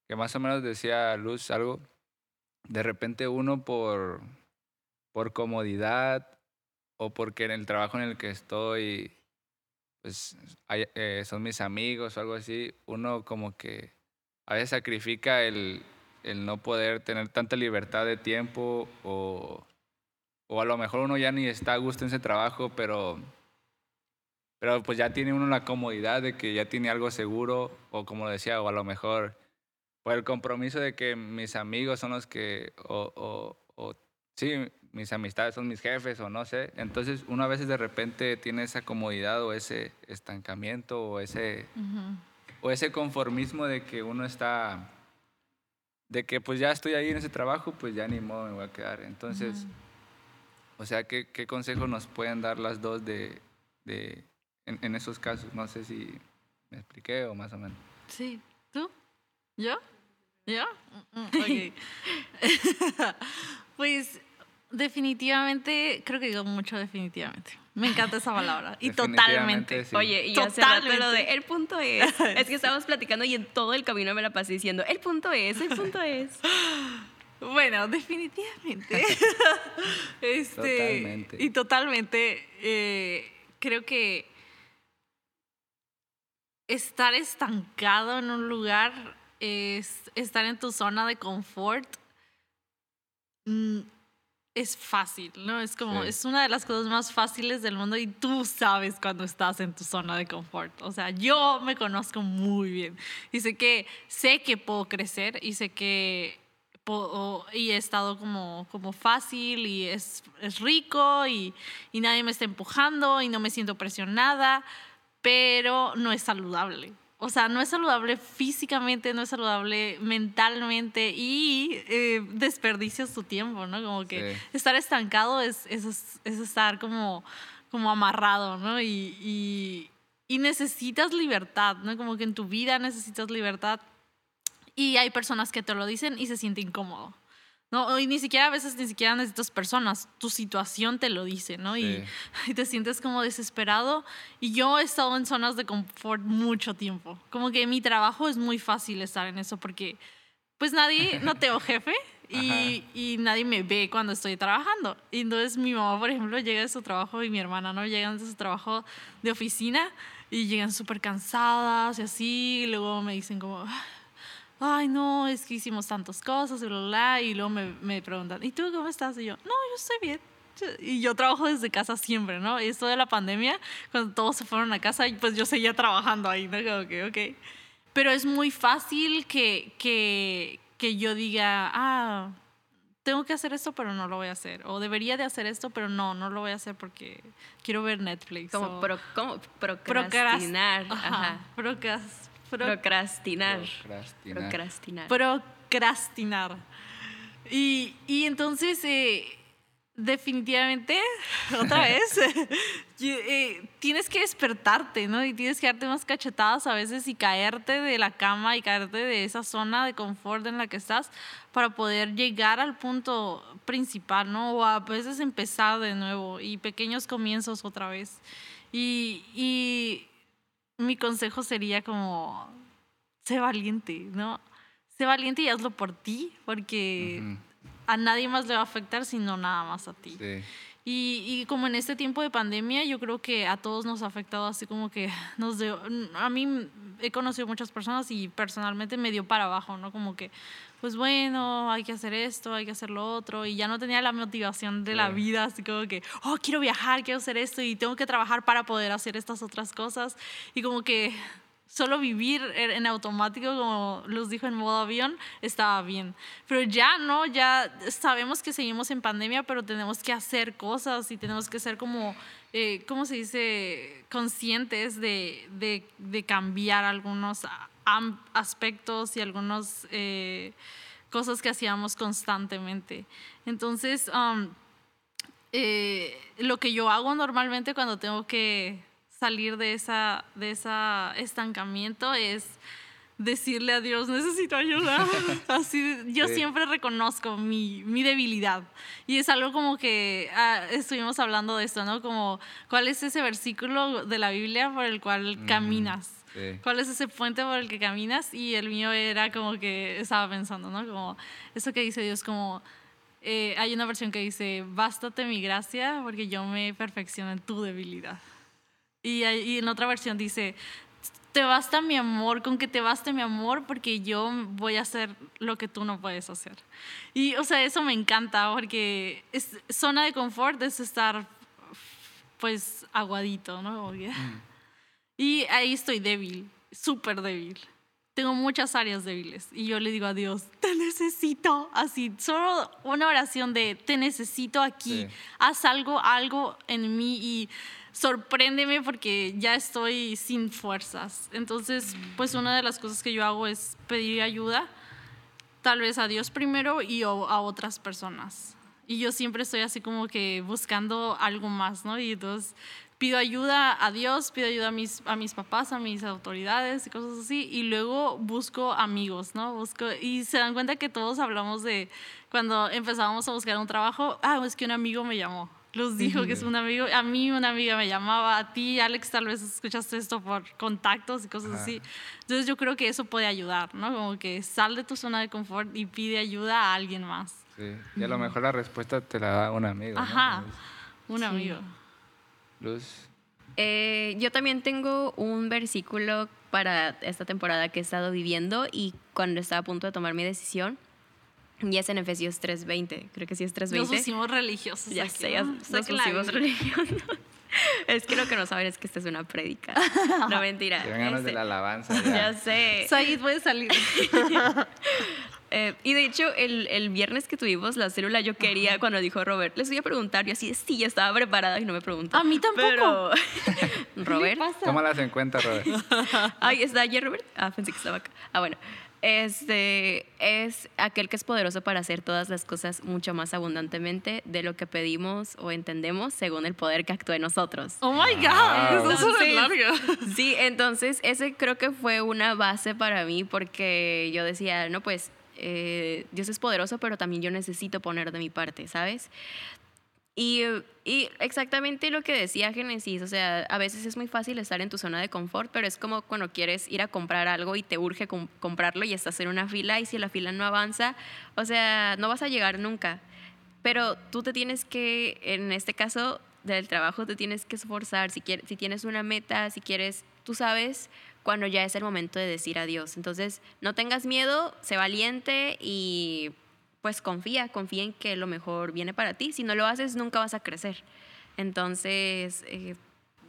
que más o menos decía Luz algo, de repente uno por, por comodidad o porque en el trabajo en el que estoy pues eh, son mis amigos o algo así, uno como que a veces sacrifica el, el no poder tener tanta libertad de tiempo o, o a lo mejor uno ya ni está a gusto en ese trabajo, pero, pero pues ya tiene uno la comodidad de que ya tiene algo seguro o como decía, o a lo mejor por el compromiso de que mis amigos son los que, o, o, o sí, mis amistades son mis jefes o no sé. Entonces uno a veces de repente tiene esa comodidad o ese estancamiento o ese, o ese conformismo de que uno está, de que pues ya estoy ahí en ese trabajo, pues ya ni modo me voy a quedar. Entonces, o sea, ¿qué, ¿qué, consejo nos pueden dar las dos de, de en, en, esos casos? No sé si me expliqué o más o menos. Sí, ¿tú? ¿Yo? ¿Yo? Mm, [laughs] mm, ok. [laughs] pues Definitivamente, creo que digo mucho definitivamente. Me encanta esa palabra. Y totalmente. Oye, y totalmente. lo de el punto es. [laughs] es que estábamos platicando y en todo el camino me la pasé diciendo, el punto es, el punto es. [laughs] Bueno, definitivamente. [laughs] este, totalmente. Y totalmente. Eh, creo que estar estancado en un lugar, es estar en tu zona de confort, mm, es fácil, ¿no? Es como, Sí. es una de las cosas más fáciles del mundo y tú sabes cuando estás en tu zona de confort. O sea, yo me conozco muy bien y sé que, sé que puedo crecer y sé que po- o- y he estado como, como fácil y es, es rico y, y nadie me está empujando y no me siento presionada, pero no es saludable. O sea, no es saludable físicamente, no es saludable mentalmente y eh, desperdicias tu tiempo, ¿no? Como que Sí. estar estancado es, es, es estar como, como amarrado, ¿no? Y, y, y necesitas libertad, ¿no? Como que en tu vida necesitas libertad y hay personas que te lo dicen y se siente incómodo. ¿No? Y ni siquiera a veces ni siquiera necesitas personas, tu situación te lo dice, ¿no? [laughs] Y, te sientes como desesperado. Y yo he estado en zonas de confort mucho tiempo. Como que mi trabajo es muy fácil estar en eso porque pues nadie, no tengo jefe [laughs] y, y nadie me ve cuando estoy trabajando. Y entonces mi mamá, por ejemplo, llega de su trabajo y mi hermana, ¿no? Llegan de su trabajo de oficina y llegan súper cansadas y así. Y luego me dicen como, ay, no, es que hicimos tantas cosas y bla, bla, bla. Y luego me, me preguntan, ¿y tú cómo estás? Y yo, no, yo estoy bien. Y yo trabajo desde casa siempre, ¿no? Y esto de la pandemia, cuando todos se fueron a casa, pues yo seguía trabajando ahí, ¿no? Como que, ok. Pero es muy fácil que, que, que yo diga, ah, tengo que hacer esto, pero no lo voy a hacer. O debería de hacer esto, pero no, no lo voy a hacer porque quiero ver Netflix. Como, o pro- como procras- procrastinar. Ajá, Ajá. procras- pro- Procrastinar. Procrastinar. Procrastinar. procrastinar. Y, y entonces, eh, definitivamente, [laughs] otra vez, [laughs] eh, tienes que despertarte, ¿no? Y tienes que darte unas cachetadas a veces y caerte de la cama y caerte de esa zona de confort en la que estás para poder llegar al punto principal, ¿no? O a veces empezar de nuevo y pequeños comienzos otra vez. Y, y mi consejo sería como, sé valiente, ¿no? Sé valiente y hazlo por ti, porque a nadie más le va a afectar, sino nada más a ti. Sí. Y, y como en este tiempo de pandemia, yo creo que a todos nos ha afectado así como que [laughs] nos dio, a mí he conocido muchas personas y personalmente me dio para abajo, ¿no? Como que, pues bueno, hay que hacer esto, hay que hacer lo otro, y ya no tenía la motivación de la Sí. vida, así como que, oh, quiero viajar, quiero hacer esto y tengo que trabajar para poder hacer estas otras cosas. Y como que solo vivir en automático, como los dijo en modo avión, estaba bien. Pero ya no, ya sabemos que seguimos en pandemia, pero tenemos que hacer cosas y tenemos que ser como, eh, ¿cómo se dice?, conscientes de, de, de cambiar algunos aspectos y algunas cosas que hacíamos constantemente. Entonces, um, eh, lo que yo hago normalmente cuando tengo que salir de esa de esa estancamiento es decirle a Dios necesito ayuda [laughs] así yo Sí. siempre reconozco mi, mi debilidad y es algo como que ah, estuvimos hablando de esto no como cuál es ese versículo de la Biblia por el cual Ujú. caminas Sí. ¿Cuál es ese puente por el que caminas? Y el mío era como que estaba pensando, ¿no? Como eso que dice Dios, como eh, hay una versión que dice, bástate mi gracia porque yo me perfecciono en tu debilidad. Y, hay- y en otra versión dice, te basta mi amor, con que te baste mi amor porque yo voy a hacer lo que tú no puedes hacer. Y, o sea, eso me encanta porque es, zona de confort es estar, pues, aguadito, ¿no? Como que- y ahí estoy débil, súper débil. Tengo muchas áreas débiles. Y yo le digo a Dios, te necesito. Así, solo una oración de, te necesito aquí. Sí. Haz algo, algo en mí y sorpréndeme porque ya estoy sin fuerzas. Entonces, pues una de las cosas que yo hago es pedir ayuda, tal vez a Dios primero y a otras personas. Y yo siempre estoy así como que buscando algo más, ¿no? Y entonces pido ayuda a Dios, pido ayuda a mis, a mis papás, a mis autoridades y cosas así. Y luego busco amigos, ¿no? Busco, y se dan cuenta que todos hablamos de cuando empezábamos a buscar un trabajo, ah, es que un amigo me llamó. Los dijo que es un amigo, a mí una amiga me llamaba, a ti, Alex, tal vez escuchaste esto por contactos y cosas Ajá. así. Entonces yo creo que eso puede ayudar, ¿no? Como que sal de tu zona de confort y pide ayuda a alguien más. Sí. Y a lo mejor la respuesta te la da un amigo. ¿no? Ajá, dices. un amigo. Luz. Eh, yo también tengo un versículo para esta temporada que he estado viviendo y cuando estaba a punto de tomar mi decisión. Y es en Efesios 3.20. Creo que sí es 3.20. Nos pusimos religiosos. Ya aquí, sé, ya ¿no? nos Saquen la pusimos religiosos. [laughs] Es que lo que no saben es que esta es una prédica. [laughs] No, mentira. Tienen ganas de Este, la alabanza. Ya Ya. sé. Said puede salir. [laughs] Eh, y de hecho, el, el viernes que tuvimos la célula, yo quería, cuando dijo Robert, les voy a preguntar. Yo así, sí, ya estaba preparada y no me preguntó. A mí tampoco. Pero, ¿Qué Robert, le pasa? Tómalas en cuenta, Robert. Ay, ¿está ayer, Robert? Ah, pensé que estaba acá. Ah, bueno. Este es aquel que es poderoso para hacer todas las cosas mucho más abundantemente de lo que pedimos o entendemos según el poder que actúa en nosotros. Oh my God, Wow. eso Entonces- largo. Sí, entonces ese creo que fue una base para mí porque yo decía, no, pues eh, Dios es poderoso, pero también yo necesito poner de mi parte, ¿sabes? Y, y exactamente lo que decía Génesis, o sea, a veces es muy fácil estar en tu zona de confort, pero es como cuando quieres ir a comprar algo y te urge com- comprarlo y estás en una fila y si la fila no avanza, o sea, no vas a llegar nunca. Pero tú te tienes que, en este caso del trabajo, te tienes que esforzar. Si, quieres, si tienes una meta, si quieres, tú sabes cuando ya es el momento de decir adiós. Entonces, no tengas miedo, sé valiente y pues confía, confía en que lo mejor viene para ti. Si no lo haces, nunca vas a crecer. Entonces, eh,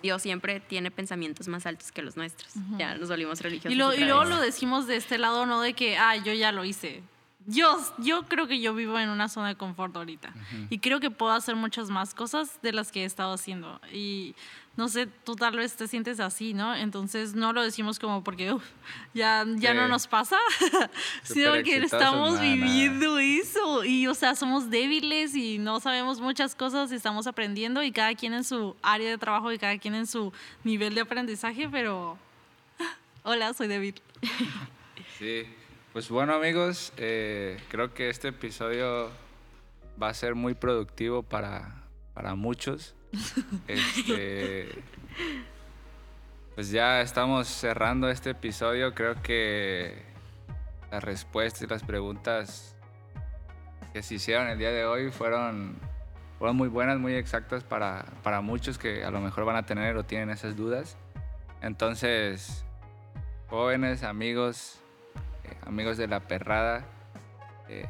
Dios siempre tiene pensamientos más altos que los nuestros. Ya nos volvimos religiosos. Y, lo- y otra luego vez. lo decimos de este lado, no de que, ah, yo ya lo hice. Yo, yo creo que yo vivo en una zona de confort ahorita. Y creo que puedo hacer muchas más cosas de las que he estado haciendo. Y no sé, tú tal vez te sientes así, ¿no? Entonces no lo decimos como porque uf, ya, ya Sí. no nos pasa, [laughs] sino que estamos nada, viviendo eso. Y, o sea, somos débiles y no sabemos muchas cosas y estamos aprendiendo y cada quien en su área de trabajo y cada quien en su nivel de aprendizaje, pero... [laughs] Hola, soy débil. Sí. Pues bueno, amigos, eh, creo que este episodio va a ser muy productivo para, para muchos. [laughs] Este, pues ya estamos cerrando este episodio. Creo que las respuestas y las preguntas que se hicieron el día de hoy fueron, fueron muy buenas, muy exactas para, para muchos que a lo mejor van a tener o tienen esas dudas. Entonces, jóvenes, amigos, eh, amigos de la perrada, eh,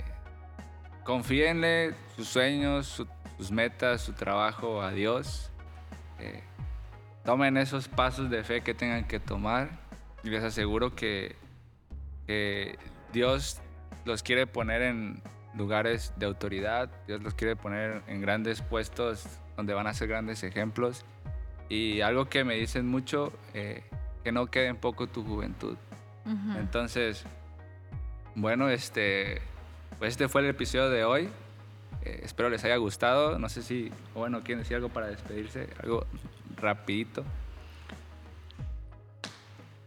confíenle sus sueños, su- sus metas, su trabajo a Dios. Eh, tomen esos pasos de fe que tengan que tomar y les aseguro que, que Dios los quiere poner en lugares de autoridad, Dios los quiere poner en grandes puestos donde van a ser grandes ejemplos. Y algo que me dicen mucho, eh, que no quede en poco tu juventud. Entonces, bueno, este, pues este fue el episodio de hoy. Eh, espero les haya gustado. No sé si, o bueno, quieren decir algo para despedirse, algo rapidito.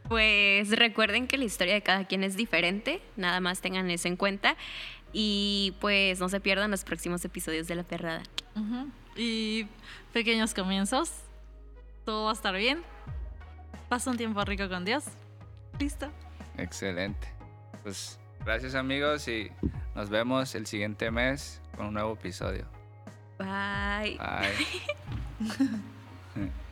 Pues recuerden que la historia de cada quien es diferente, nada más tengan eso en cuenta y pues no se pierdan los próximos episodios de La Perrada. Y pequeños comienzos. Todo va a estar bien. Pasa un tiempo rico con Dios. Listo. Excelente. Pues gracias amigos y nos vemos el siguiente mes con un nuevo episodio. Bye. Bye. [laughs]